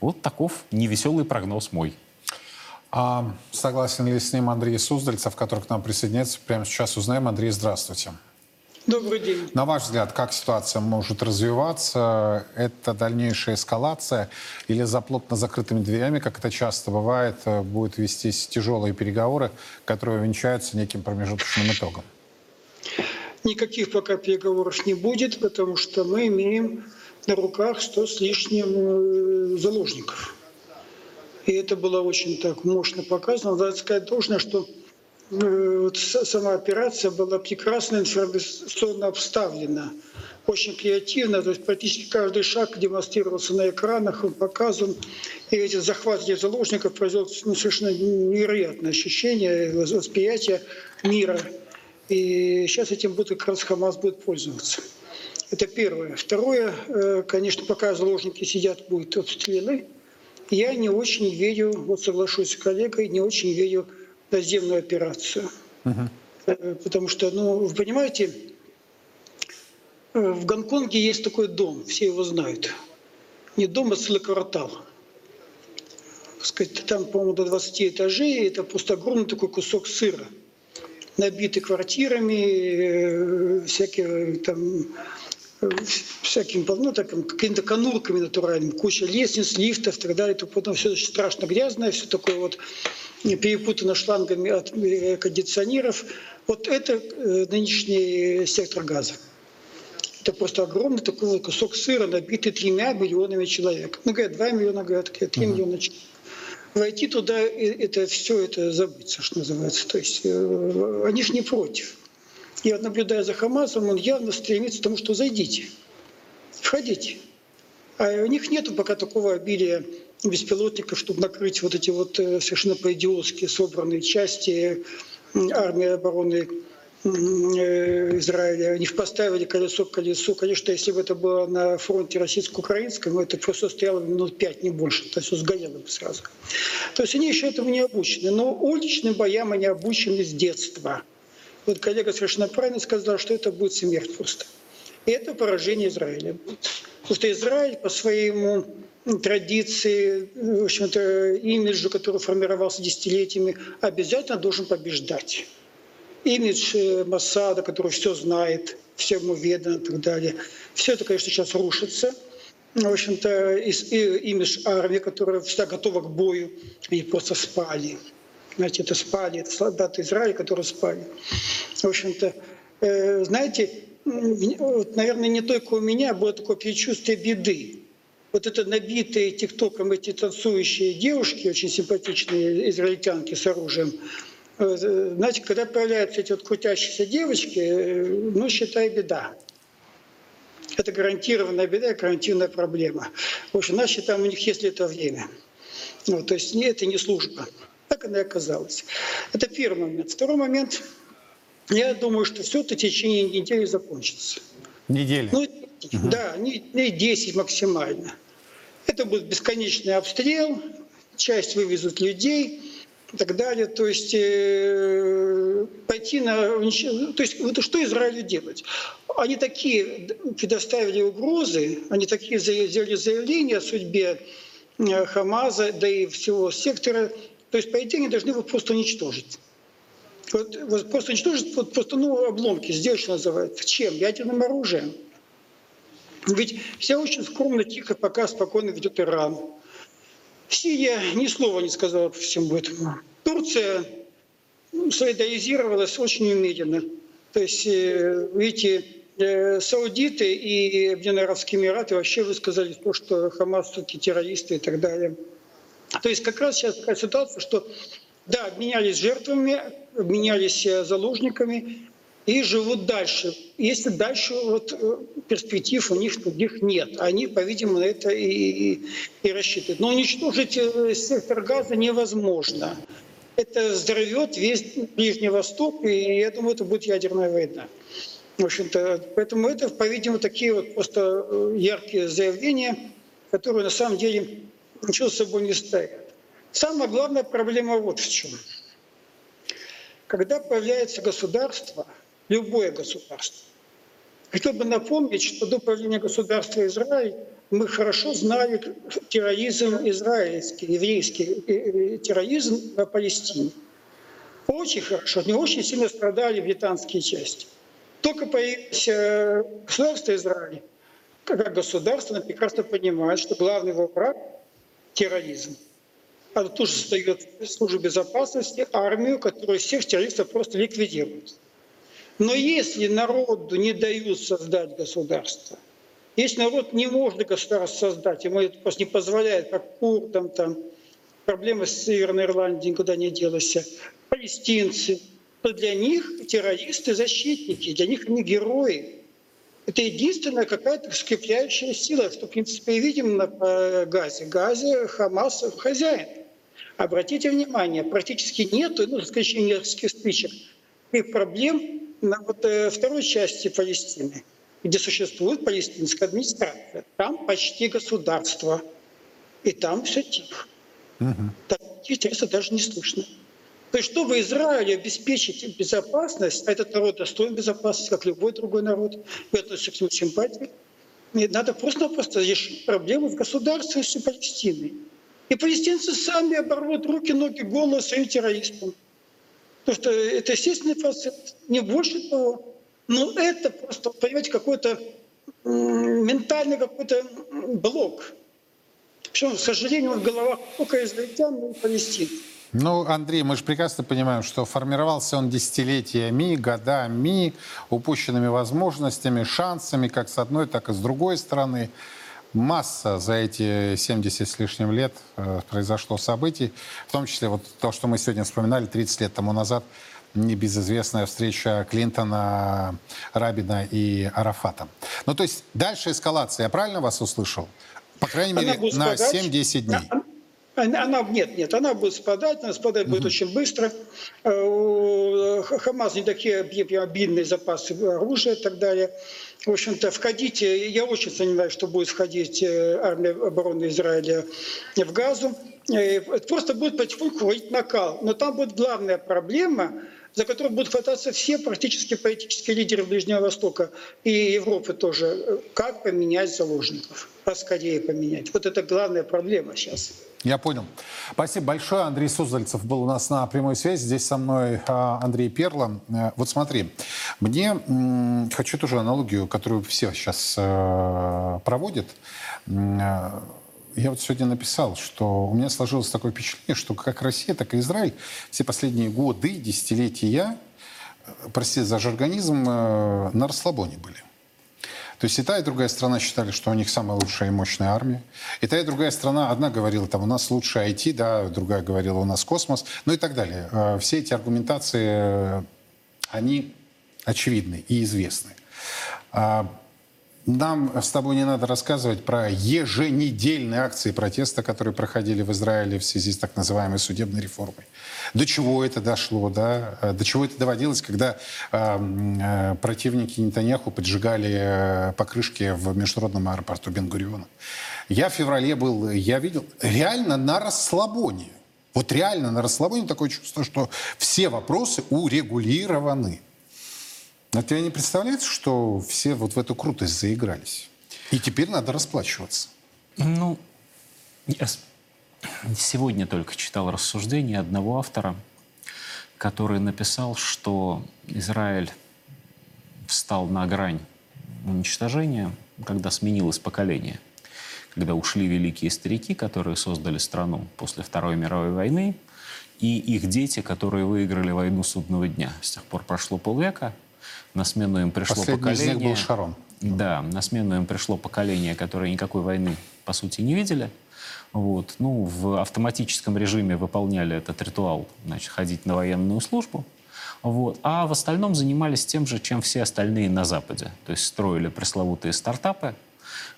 Вот таков невеселый прогноз мой. А согласен ли с ним Андрей Суздальцев, который к нам присоединяется? Прямо сейчас узнаем. Андрей, здравствуйте. Добрый день. На ваш взгляд, как ситуация может развиваться? Это дальнейшая эскалация или за плотно закрытыми дверями, как это часто бывает, э, будут вестись тяжелые переговоры, которые венчаются неким промежуточным итогом? Никаких пока переговоров не будет, потому что мы имеем на руках 100 с лишним э, заложников. И это было очень так мощно показано. Надо сказать должное, что вот сама операция была прекрасно информационно обставлена, очень креативно, то есть практически каждый шаг демонстрировался на экранах, он показан. И эти захваты заложников произвел ну, совершенно невероятное ощущение, восприятие мира. И сейчас этим будет как раз Хамас будет пользоваться. Это первое. Второе, э, конечно, пока заложники сидят, будут обстрелы. Я не очень верю, вот соглашусь с коллегой, не очень верю наземную операцию. Угу. Потому что, ну, вы понимаете, э, в Гонконге есть такой дом, все его знают. Не дом, а целый квартал. Сказать, там, по-моему, до 20 этажей, это просто огромный такой кусок сыра, набитый квартирами, э, всякие там всяким, ну, так, какими-то конурками натуральными, куча лестниц, лифтов и так далее. То потом все очень страшно грязное, все такое вот перепутано шлангами от э, кондиционеров. Вот это э, нынешний сектор газа. Это просто огромный такой кусок сыра, набитый тремя миллионами человек. Ну, говорят, два миллиона, говорят, три миллиона человек. Войти туда, это все это забыться, что называется. То есть э, они же не против. Я наблюдая за Хамасом, он явно стремится к тому, что зайдите, входите. А у них нет пока такого обилия беспилотников, чтобы накрыть вот эти вот э, совершенно по-идиотски собранные части армии обороны э, Израиля, они поставили колесо к колесу. Конечно, если бы это было на фронте российско-украинском, это просто стояло минут пять, не больше. То есть сгорело бы сразу. То есть они еще этому не обучены. Но уличным боям они обучены с детства. Вот коллега совершенно правильно сказал, что это будет смерть просто. И это поражение Израиля. Потому что Израиль по своему традиции, в общем-то, имиджу, который формировался десятилетиями, обязательно должен побеждать имидж э, Масада, который все знает, всему ведано и так далее. Все это, конечно, сейчас рушится. В общем-то, имидж армии, которая всегда готова к бою, они просто спали. Знаете, это спали, это солдаты Израиля, которые спали. В общем-то, э, знаете, вот, наверное, не только у меня было такое предчувствие беды. Вот это набитые тиктоком эти танцующие девушки, очень симпатичные израильтянки с оружием, Э, знаете, когда появляются эти вот крутящиеся девочки, э, ну, считай, беда. Это гарантированная беда, гарантированная проблема. В общем, значит, там у них есть ли это время. Ну, то есть это не служба. Так она и оказалась. Это первый момент. Второй момент. Я думаю, что все это в течение недели закончится. Недели? Ну, угу. Да, не, не 10 максимально. Это будет бесконечный обстрел, часть вывезут людей, и так далее. То есть э, пойти на... То есть это что Израилю делать? Они такие предоставили угрозы, они такие сделали заявления о судьбе э, Хамаза, да и всего сектора. То есть, по идее, они должны его просто уничтожить. Вот, вот просто уничтожить, вот просто ну, обломки сделать, что называется. Чем? Ядерным оружием. Ведь все очень скромно, тихо, пока спокойно ведет Иран. Сирия ни слова не сказала по всему этому. Турция ну, солидаризировалась очень умеренно. То есть, э, видите, э, саудиты и Объединенные Арабские Эмираты вообще высказали то, что Хамас все-таки террористы и так далее. То есть как раз сейчас такая ситуация, что да, обменялись жертвами, обменялись э, заложниками, и живут дальше. Если дальше вот э, перспектив у них других нет, они, по-видимому, на это и, и рассчитывают. Но уничтожить э, сектор газа невозможно. Это взорвет весь Ближний Восток, и я думаю, это будет ядерная война. В общем-то, поэтому это, по-видимому, такие вот просто яркие заявления, которые на самом деле ничего с собой не стоят. Самая главная проблема вот в чем. Когда появляется государство – любое государство. Хотел бы напомнить, что до правления государства Израиль мы хорошо знали терроризм израильский, еврейский терроризм на Палестине. Очень хорошо, не очень сильно страдали британские части. Только появилось э, государство Израиль, как государство, оно прекрасно понимает, что главный его враг – терроризм. Оно тоже создает службу безопасности, армию, которая всех террористов просто ликвидирует. Но если народу не дают создать государство, если народ не может государство создать, ему это просто не позволяет, как курдам, там, проблемы с Северной Ирландией никуда не делась, палестинцы, то для них террористы, защитники, для них они герои. Это единственная какая-то скрепляющая сила, что, в принципе, и видим на э, Газе. Газе Хамас хозяин. Обратите внимание, практически нет, ну, за исключением нескольких стычек, их проблем на вот, э, второй части Палестины, где существует палестинская администрация. Там почти государство. И там все тихо. Угу. Таких интересов даже не слышно. То есть, чтобы Израилю обеспечить безопасность, а этот народ достоин безопасности, как любой другой народ, я отношусь к нему симпатии, надо просто-напросто решить проблему в государственности Палестины. И палестинцы сами оборвут руки, ноги, головы своим террористам. Потому что это естественный процесс, не больше того. Но это просто, понимаете, какой-то ментальный какой-то блок. Причем, к сожалению, в головах только израильтян и палестин. Ну, Андрей, мы же прекрасно понимаем, что формировался он десятилетиями, годами, упущенными возможностями, шансами, как с одной, так и с другой стороны масса за эти 70 с лишним лет э, произошло событий, в том числе вот то, что мы сегодня вспоминали 30 лет тому назад, небезызвестная встреча Клинтона, Рабина и Арафата. Ну, то есть дальше эскалация, я правильно вас услышал? По крайней мере, на 7-10 дней. Она, нет, нет, она будет спадать, она спадать будет очень быстро. Э, Хамас не такие обильные запасы оружия и так далее. В общем-то, входить, э, я очень сомневаюсь, что будет входить э, армия обороны Израиля в Газу. Э, Это просто будет потихоньку входить накал. Но там будет главная проблема, за которую будут хвататься все практически политические лидеры Ближнего Востока и Европы тоже. Как поменять заложников? Поскорее поменять. Вот это главная проблема сейчас. Я понял. Спасибо большое. Андрей Суздальцев был у нас на прямой связи. Здесь со мной а, Андрей Перла. Э, Вот смотри, мне хочу тоже аналогию, которую все сейчас э, проводят. Э, Я вот сегодня написал, что у меня сложилось такое впечатление, что как Россия, так и Израиль все последние годы, десятилетия, простите за жаргонизм, на расслабоне были. То есть и та, и другая страна считали, что у них самая лучшая и мощная армия. И та, и другая страна, одна говорила, там, у нас лучшая IT, да, другая говорила, у нас космос, ну и так далее. Э, Все эти аргументации, они очевидны и известны. Нам с тобой не надо рассказывать про еженедельные акции протеста, которые проходили в Израиле в связи с так называемой судебной реформой. До чего это дошло, да? Э, До чего это доводилось, когда э, э, противники Нетаньяху поджигали э, покрышки в международном аэропорту Бенгуриона. Я в феврале был, я видел, реально на расслабоне. Вот реально на расслабоне такое чувство, что все вопросы урегулированы. Но тебе не представляется, что все вот в эту крутость заигрались? И теперь надо расплачиваться. Ну, я сегодня только читал рассуждение одного автора, который написал, что Израиль встал на грань уничтожения, когда сменилось поколение, когда ушли великие старики, которые создали страну после Второй мировой войны, и их дети, которые выиграли войну судного дня. С тех пор прошло полвека, на смену им пришло Последний из них поколение... был Шарон. Да, на смену им пришло поколение, которое никакой войны, по сути, не видели. Вот. Ну, в автоматическом режиме выполняли этот ритуал, значит, ходить на военную службу. Вот. А в остальном занимались тем же, чем все остальные на Западе. То есть строили пресловутые стартапы,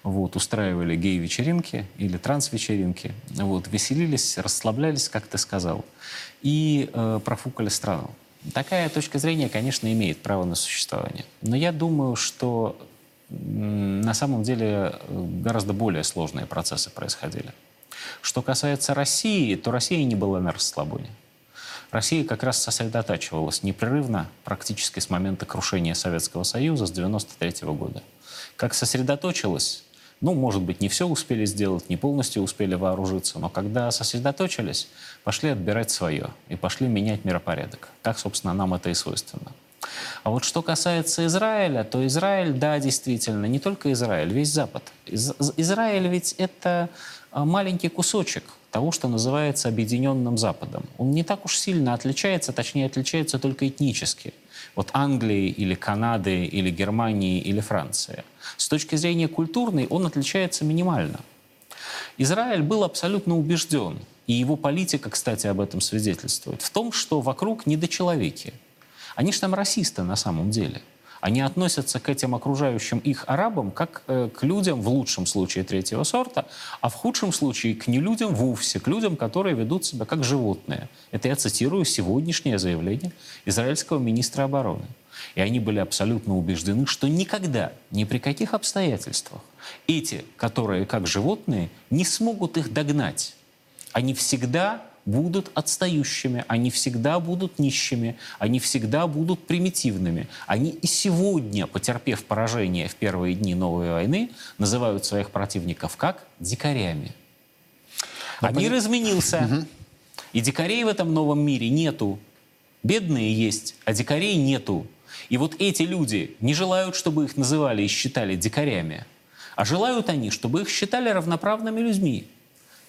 вот, устраивали гей-вечеринки или транс-вечеринки, вот, веселились, расслаблялись, как ты сказал, и э, профукали страну. Такая точка зрения, конечно, имеет право на существование. Но я думаю, что на самом деле э, гораздо более сложные процессы происходили. Что касается России, то Россия не была на расслабоне. Россия как раз сосредотачивалась непрерывно практически с момента крушения Советского Союза с 1993 года. Как сосредоточилась, ну, может быть, не все успели сделать, не полностью успели вооружиться, но когда сосредоточились, пошли отбирать свое и пошли менять миропорядок. Так, собственно, нам это и свойственно. А вот что касается Израиля, то Израиль, да, действительно, не только Израиль, весь Запад. Из- Израиль ведь это а, маленький кусочек того, что называется Объединенным Западом. Он не так уж сильно отличается, точнее, отличается только этнически. Вот Англии или Канады или Германии или Франции. С точки зрения культурной он отличается минимально. Израиль был абсолютно убежден, и его политика, кстати, об этом свидетельствует, в том, что вокруг недочеловеки. Они же там расисты на самом деле. Они относятся к этим окружающим их арабам как э, к людям, в лучшем случае, третьего сорта, а в худшем случае к не людям вовсе, к людям, которые ведут себя как животные. Это я цитирую сегодняшнее заявление израильского министра обороны. И они были абсолютно убеждены, что никогда, ни при каких обстоятельствах эти, которые как животные, не смогут их догнать. Они всегда будут отстающими, они всегда будут нищими, они всегда будут примитивными. Они и сегодня, потерпев поражение в первые дни новой войны, называют своих противников как дикарями. А мир изменился. И дикарей в этом новом мире нету. Бедные есть, а дикарей нету. И вот эти люди не желают, чтобы их называли и считали дикарями, а желают они, чтобы их считали равноправными людьми.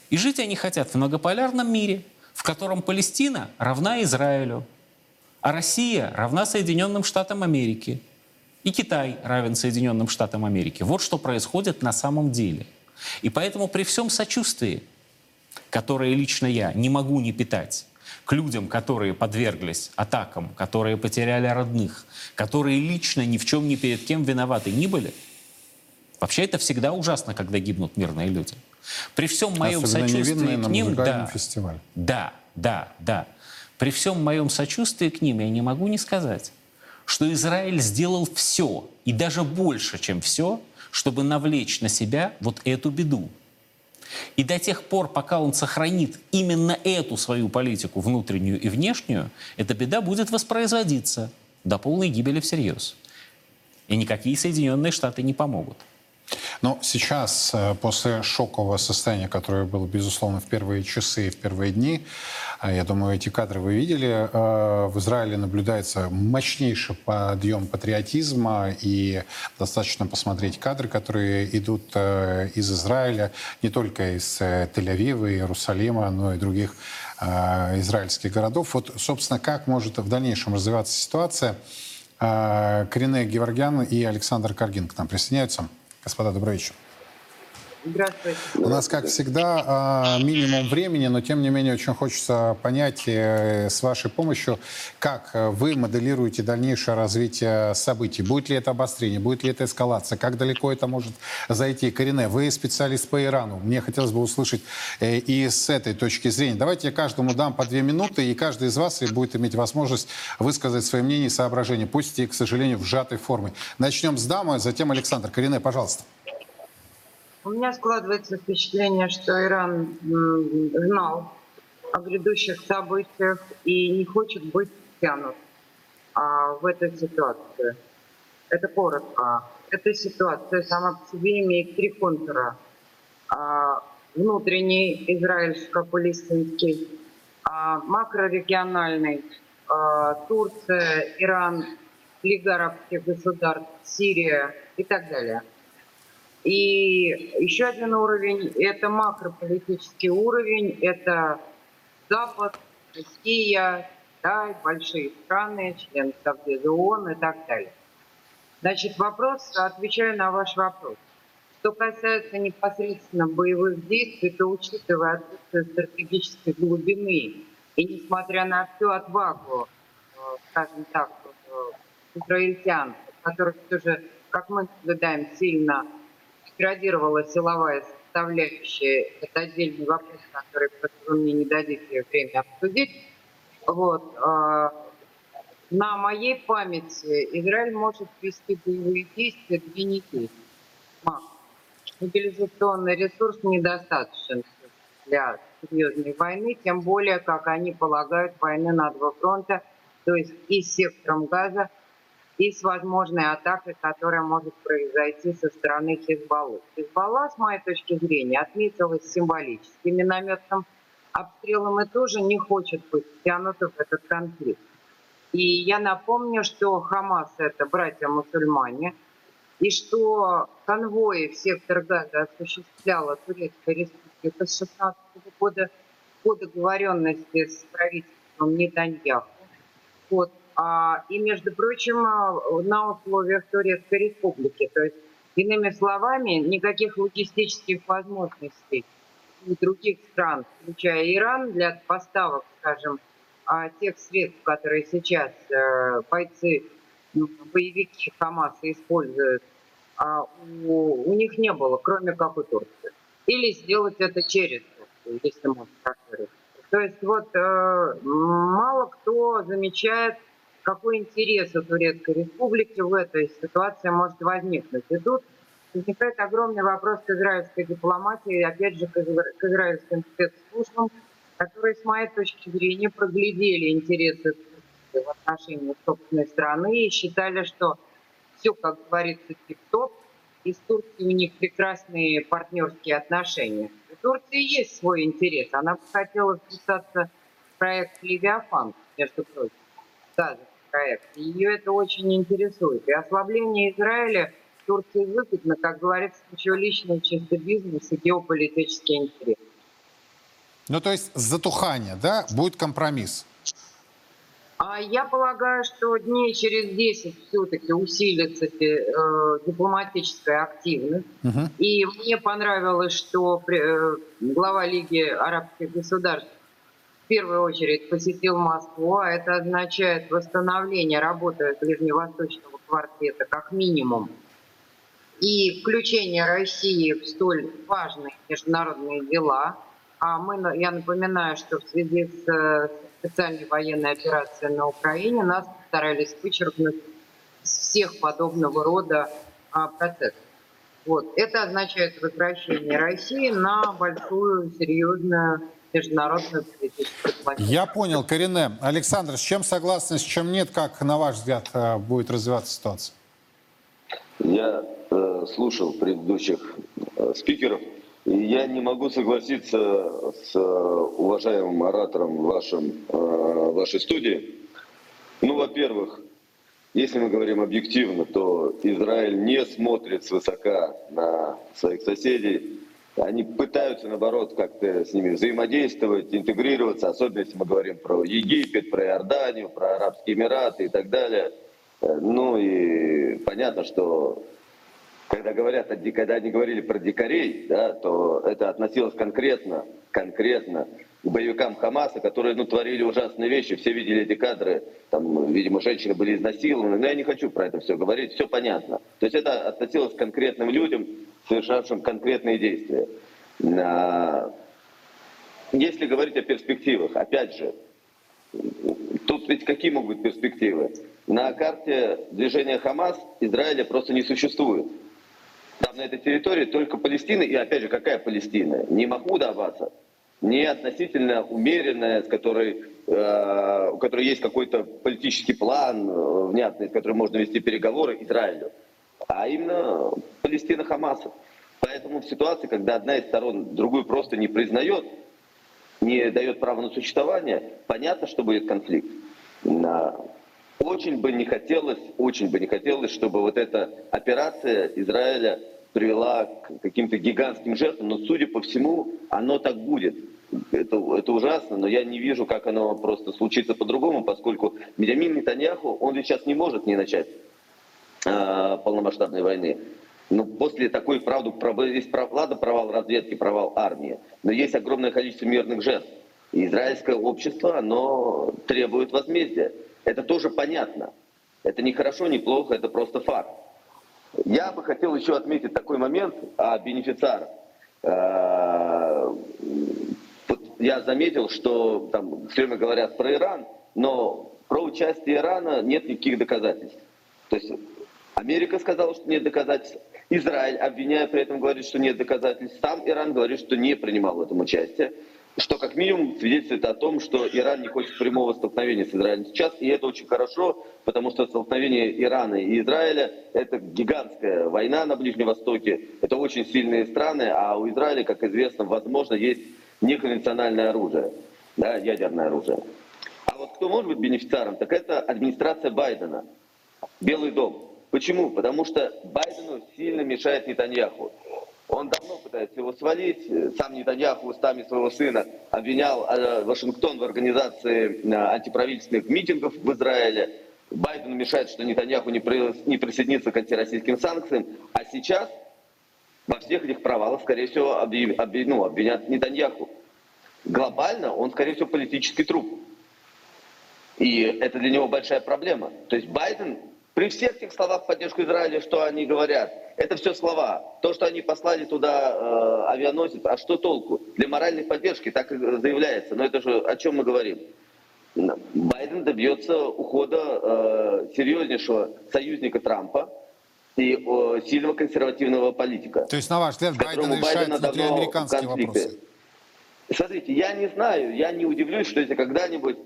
И жить они хотят в многополярном мире, в котором Палестина равна Израилю, а Россия равна Соединенным Штатам Америки, и Китай равен Соединенным Штатам Америки. Вот что происходит на самом деле. И поэтому при всем сочувствии, которое лично я не могу не питать, к людям, которые подверглись атакам, которые потеряли родных, которые лично ни в чем ни перед кем виноваты не были, Вообще это всегда ужасно, когда гибнут мирные люди. При всем моем Особенно сочувствии к ним, да, фестивале. да, да, да. При всем моем сочувствии к ним я не могу не сказать, что Израиль сделал все, и даже больше, чем все, чтобы навлечь на себя вот эту беду. И до тех пор, пока он сохранит именно эту свою политику, внутреннюю и внешнюю, эта беда будет воспроизводиться до полной гибели всерьез. И никакие Соединенные Штаты не помогут. Но сейчас, э, после шокового состояния, которое было, безусловно, в первые часы, в первые дни, э, я думаю, эти кадры вы видели, э, в Израиле наблюдается мощнейший подъем патриотизма, и достаточно посмотреть кадры, которые идут из Израиля, не только из Тель-Авива, Иерусалима, но и других израильских городов. Вот, собственно, как может в дальнейшем развиваться ситуация? Корене Геворгян и Александр Каргин к нам присоединяются. Господа, добрый вечер. У нас, как всегда, а, минимум времени, но тем не менее очень хочется понять э, с вашей помощью, как вы моделируете дальнейшее развитие событий. Будет ли это обострение, будет ли это эскалация, как далеко это может зайти. Корене, вы специалист по Ирану. Мне хотелось бы услышать э, и с этой точки зрения. Давайте я каждому дам по две минуты, и каждый из вас будет иметь возможность высказать свои мнения и соображения, пусть и, к сожалению, в сжатой форме. Начнем с дамы, затем Александр. Корене, пожалуйста. У меня складывается впечатление, что Иран знал о грядущих событиях и не хочет быть втянут а, в эту ситуацию. Это коротко. Эта ситуация сама по себе имеет три контура. А, внутренний, израильско-палестинский, а, макрорегиональный, а, Турция, Иран, Лига арабских государств, Сирия и так далее – и еще один уровень – это макрополитический уровень, это Запад, Россия, Китай, большие страны, члены Совбеза ООН и так далее. Значит, вопрос, отвечаю на ваш вопрос. Что касается непосредственно боевых действий, то учитывая отсутствие стратегической глубины и несмотря на всю отвагу, э, скажем так, э, израильтян, которых все же, как мы наблюдаем, сильно деградировала силовая составляющая. Это отдельный вопрос, который вы мне не дадите время обсудить. Вот. А, на моей памяти Израиль может вести боевые действия две недели. Мобилизационный ресурс недостаточен для серьезной войны, тем более, как они полагают, войны на два фронта, то есть и сектором газа, и с возможной атакой, которая может произойти со стороны Хизбаллы. Хизбалла, с моей точки зрения, отметилась символически минометным обстрелом и тоже не хочет быть втянута в этот конфликт. И я напомню, что Хамас – это братья-мусульмане, и что конвои в сектор Газа осуществляла Турецкая республика с 16 года по договоренности с правительством Нетаньяху. Вот и, между прочим, а, на условиях Турецкой Республики. То есть, иными словами, никаких логистических возможностей у других стран, включая Иран, для поставок, скажем, а, тех средств, которые сейчас э, бойцы, ну, боевики Хамаса используют, у них не было, кроме как у Турции. Или сделать это через Турцию, если можно так говорить. То есть вот э, мало кто замечает какой интерес у Турецкой Республики в этой ситуации может возникнуть. И тут возникает огромный вопрос к израильской дипломатии, и опять же к, израильским спецслужбам, которые, с моей точки зрения, проглядели интересы в отношении собственной страны и считали, что все, как говорится, тип-топ, и с Турцией у них прекрасные партнерские отношения. У Турции есть свой интерес. Она бы хотела вписаться в проект «Левиафан», между прочим, газа проект. Ее это очень интересует. И ослабление Израиля Турции выгодно, как говорится, еще личный чисто бизнес и геополитический интерес. Ну, то есть затухание, да, будет компромисс? А я полагаю, что дней через 10 все-таки усилится э, дипломатическая активность. Угу. И мне понравилось, что э, глава Лиги арабских государств в первую очередь посетил Москву, а это означает восстановление работы Ближневосточного квартета как минимум. и включение России в столь важные международные дела. А мы, я напоминаю, что в связи с э, специальной военной операцией на Украине нас старались вычеркнуть всех подобного рода а, процессов. Вот. Это означает возвращение России на большую, серьезную международную политическую. Я понял, Корене. Александр, с чем согласны, с чем нет? Как, на ваш взгляд, э, будет развиваться ситуация? Я э, слушал предыдущих э, спикеров, и я не могу согласиться с э, уважаемым оратором вашим, э, вашей студии. Ну, во-первых, если мы говорим объективно, то Израиль не смотрит свысока на своих соседей. Они пытаются, наоборот, как-то с ними взаимодействовать, интегрироваться, особенно если мы говорим про Египет, про Иорданию, про Арабские Эмираты и так далее. Э, Ну и понятно, что когда говорят, когда они говорили про дикарей, да, то это относилось конкретно, конкретно боевикам Хамаса, которые ну, творили ужасные вещи. Все видели эти кадры, там, видимо, женщины были изнасилованы. Но я не хочу про это все говорить, все понятно. То есть это относилось к конкретным людям, совершавшим конкретные действия. А, Если говорить о перспективах, опять же, Тут ведь какие могут быть перспективы? На карте движения Хамас Израиля просто не существует. Там на этой территории только Палестина, и опять же, какая Палестина? Не Махмуда Аббаса, не относительно умеренная, с которой, э, у которой есть какой-то политический план э, внятный, с которым можно вести переговоры Израилю, а именно Палестина Хамаса. Поэтому в ситуации, когда одна из сторон другую просто не признает, не дает права на существование, понятно, что будет конфликт. Очень бы не хотелось, очень бы не хотелось, чтобы вот эта операция Израиля привела к каким-то гигантским жертвам, но, судя по всему, оно так будет. Это, это ужасно, но я не вижу, как оно просто случится по-другому, поскольку Бенjamin Нетаньяху, он ведь сейчас не может не начать э, полномасштабной войны. Но после такой, правда, пров- есть ладно, провал разведки, провал армии, но есть огромное количество мирных жертв. И израильское общество, оно требует возмездия. Это тоже понятно. Это не хорошо, не плохо, это просто факт. Я бы хотел еще отметить такой момент о бенефициарах. Я заметил, что там все время говорят про Иран, но про участие Ирана нет никаких доказательств. То есть Америка сказала, что нет доказательств. Израиль, обвиняя при этом, говорит, что нет доказательств. Сам Иран говорит, что не принимал в этом участие. Что как минимум свидетельствует о том, что Иран не хочет прямого столкновения с Израилем сейчас. И это очень хорошо, потому что столкновение Ирана и Израиля – это гигантская война на Ближнем Востоке. Это очень сильные страны, а у Израиля, как известно, возможно, есть неконвенциональное оружие, да, ядерное оружие. А вот кто может быть бенефициаром, так это администрация Байдена, Белый дом. Почему? Потому что Байдену сильно мешает Нетаньяху. Он давно пытается его свалить. Сам Нетаньяху устами своего сына обвинял э, Вашингтон в организации э, антиправительственных митингов в Израиле. Байдену мешает, что Нетаньяху не, при- не присоединится к антироссийским санкциям. А сейчас во всех этих провалах, скорее всего, объяв- объ- ну, обвинят Нетаньяху. Глобально он, скорее всего, политический труп. И это для него большая проблема. То есть Байден при всех тех словах в поддержку Израиля, что они говорят, это все слова. То, что они послали туда э, авианосец, а что толку? Для моральной поддержки так и заявляется. Но это же о чем мы говорим? Байден добьется ухода э, серьезнейшего союзника Трампа и э, сильного консервативного политика. То есть, на ваш взгляд, Байден решает внутриамериканские конфликты. вопросы? Смотрите, я не знаю, я не удивлюсь, что если когда-нибудь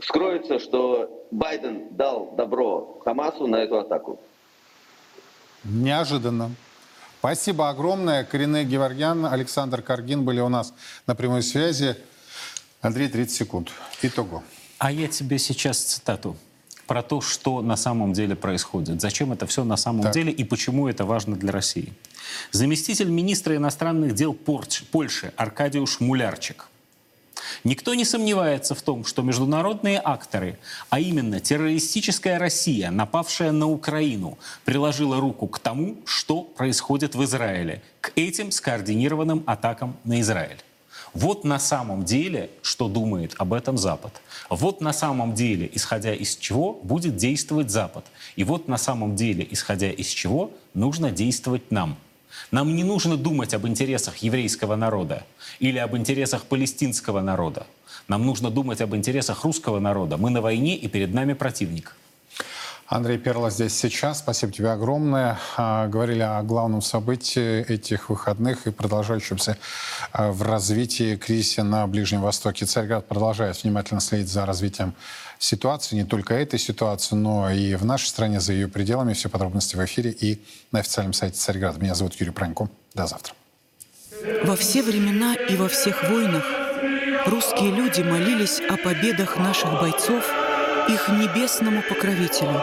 вскроется, что Байден дал добро Хамасу на эту атаку. Неожиданно. Спасибо огромное. Корене Геворгян, Александр Каргин были у нас на прямой связи. Андрей, 30 секунд. Итого. А я тебе сейчас цитату про то, что на самом деле происходит. Зачем это все на самом Так. деле и почему это важно для России. Заместитель министра иностранных дел Порч- Польши Аркадиуш Мулярчик. Никто не сомневается в том, что международные акторы, а именно террористическая Россия, напавшая на Украину, приложила руку к тому, что происходит в Израиле, к этим скоординированным атакам на Израиль. Вот на самом деле, что думает об этом Запад. Вот на самом деле, исходя из чего будет действовать Запад. И вот на самом деле, исходя из чего нужно действовать нам. Нам не нужно думать об интересах еврейского народа или об интересах палестинского народа. Нам нужно думать об интересах русского народа. Мы на войне, и перед нами противник. Андрей Перла здесь сейчас. Спасибо тебе огромное. А, говорили о главном событии этих выходных и продолжающемся а, в развитии кризиса на Ближнем Востоке. Царьград продолжает внимательно следить за развитием ситуации, не только этой ситуации, но и в нашей стране, за ее пределами. Все подробности в эфире и на официальном сайте Царьграда. Меня зовут Юрий Пронько. До завтра. Во все времена и во всех войнах русские люди молились о победах наших бойцов их небесному покровителю,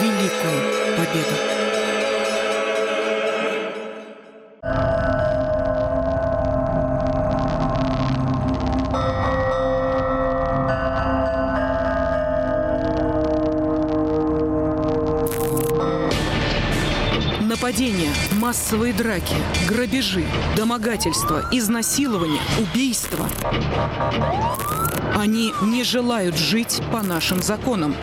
великую победу. Нападения, массовые драки, грабежи, домогательства, изнасилования, убийства. Они не желают жить по нашим законам.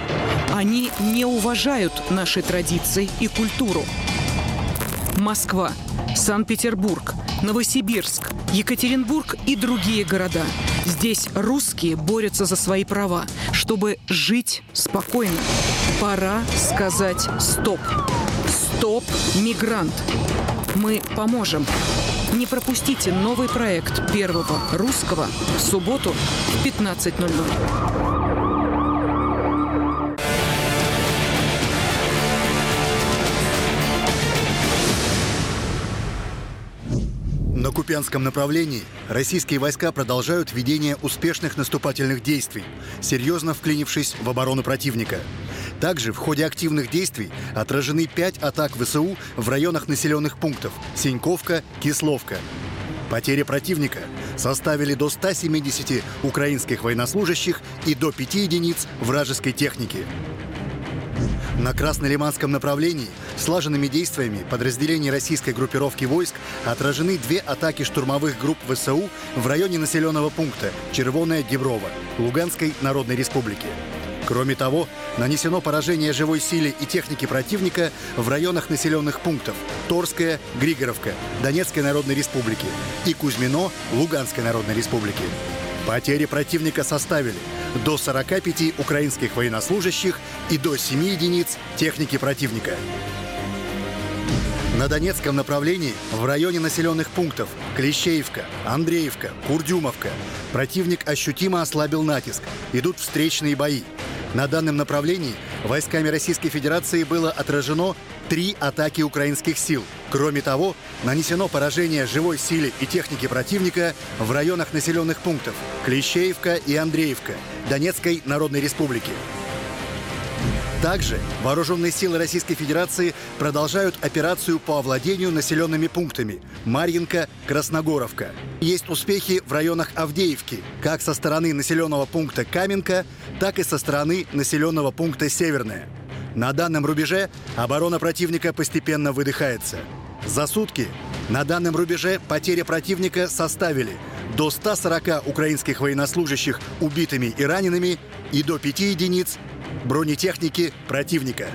Они не уважают наши традиции и культуру. Москва, Санкт-Петербург, Новосибирск, Екатеринбург и другие города. Здесь русские борются за свои права, чтобы жить спокойно. Пора сказать «стоп». «Стоп, мигрант». Мы поможем. Не пропустите новый проект Первого Русского в субботу в 15.00. Купянском направлении российские войска продолжают ведение успешных наступательных действий, серьезно вклинившись в оборону противника. Также в ходе активных действий отражены пять атак ВСУ в районах населенных пунктов Синьковка, Кисловка. Потери противника составили до 170 украинских военнослужащих и до 5 единиц вражеской техники. На Краснолиманском направлении слаженными действиями подразделений российской группировки войск отражены две атаки штурмовых групп ВСУ в районе населенного пункта Червоная Деброва Луганской Народной Республики. Кроме того, нанесено поражение живой силе и техники противника в районах населенных пунктов Торская, Григоровка, Донецкой Народной Республики и Кузьмино, Луганской Народной Республики. Потери противника составили до 45 украинских военнослужащих и до 7 единиц техники противника. На Донецком направлении в районе населенных пунктов Клещеевка, Андреевка, Курдюмовка противник ощутимо ослабил натиск. Идут встречные бои. На данном направлении войсками Российской Федерации было отражено три атаки украинских сил. Кроме того, нанесено поражение живой силе и технике противника в районах населенных пунктов Клещеевка и Андреевка Донецкой Народной Республики. Также вооруженные силы Российской Федерации продолжают операцию по овладению населенными пунктами Марьинка, Красногоровка. Есть успехи в районах Авдеевки, как со стороны населенного пункта Каменка, так и со стороны населенного пункта Северная. На данном рубеже оборона противника постепенно выдыхается. За сутки на данном рубеже потери противника составили до 140 украинских военнослужащих убитыми и ранеными и до 5 единиц бронетехники противника.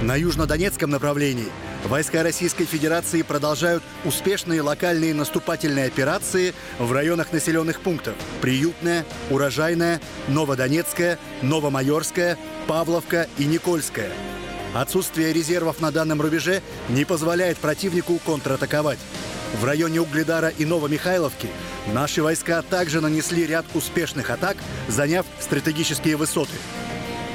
На южнодонецком направлении войска Российской Федерации продолжают успешные локальные наступательные операции в районах населенных пунктов Приютная, Урожайная, Новодонецкая, Новомайорская, Павловка и Никольская. Отсутствие резервов на данном рубеже не позволяет противнику контратаковать. В районе Угледара и Новомихайловки наши войска также нанесли ряд успешных атак, заняв стратегические высоты.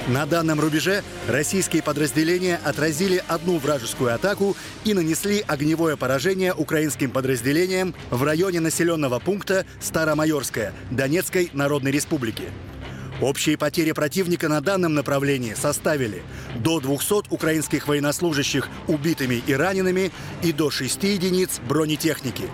На данном рубеже российские подразделения отразили одну вражескую атаку и нанесли огневое поражение украинским подразделениям в районе населенного пункта Старомайорская Донецкой Народной Республики. Общие потери противника на данном направлении составили до 200 украинских военнослужащих убитыми и ранеными и до 6 единиц бронетехники.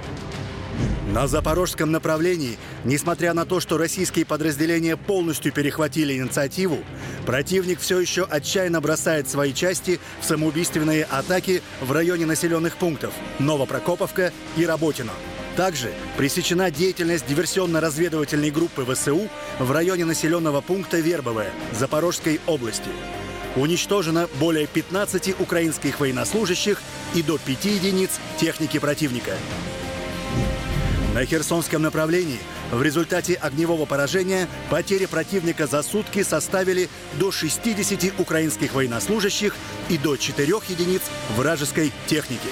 На запорожском направлении, несмотря на то, что российские подразделения полностью перехватили инициативу, противник все еще отчаянно бросает свои части в самоубийственные атаки в районе населенных пунктов Новопрокоповка и Работино. Также пресечена деятельность диверсионно-разведывательной группы ВСУ в районе населенного пункта Вербовое Запорожской области. Уничтожено более 15 украинских военнослужащих и до 5 единиц техники противника. На Херсонском направлении в результате огневого поражения потери противника за сутки составили до 60 украинских военнослужащих и до 4 единиц вражеской техники.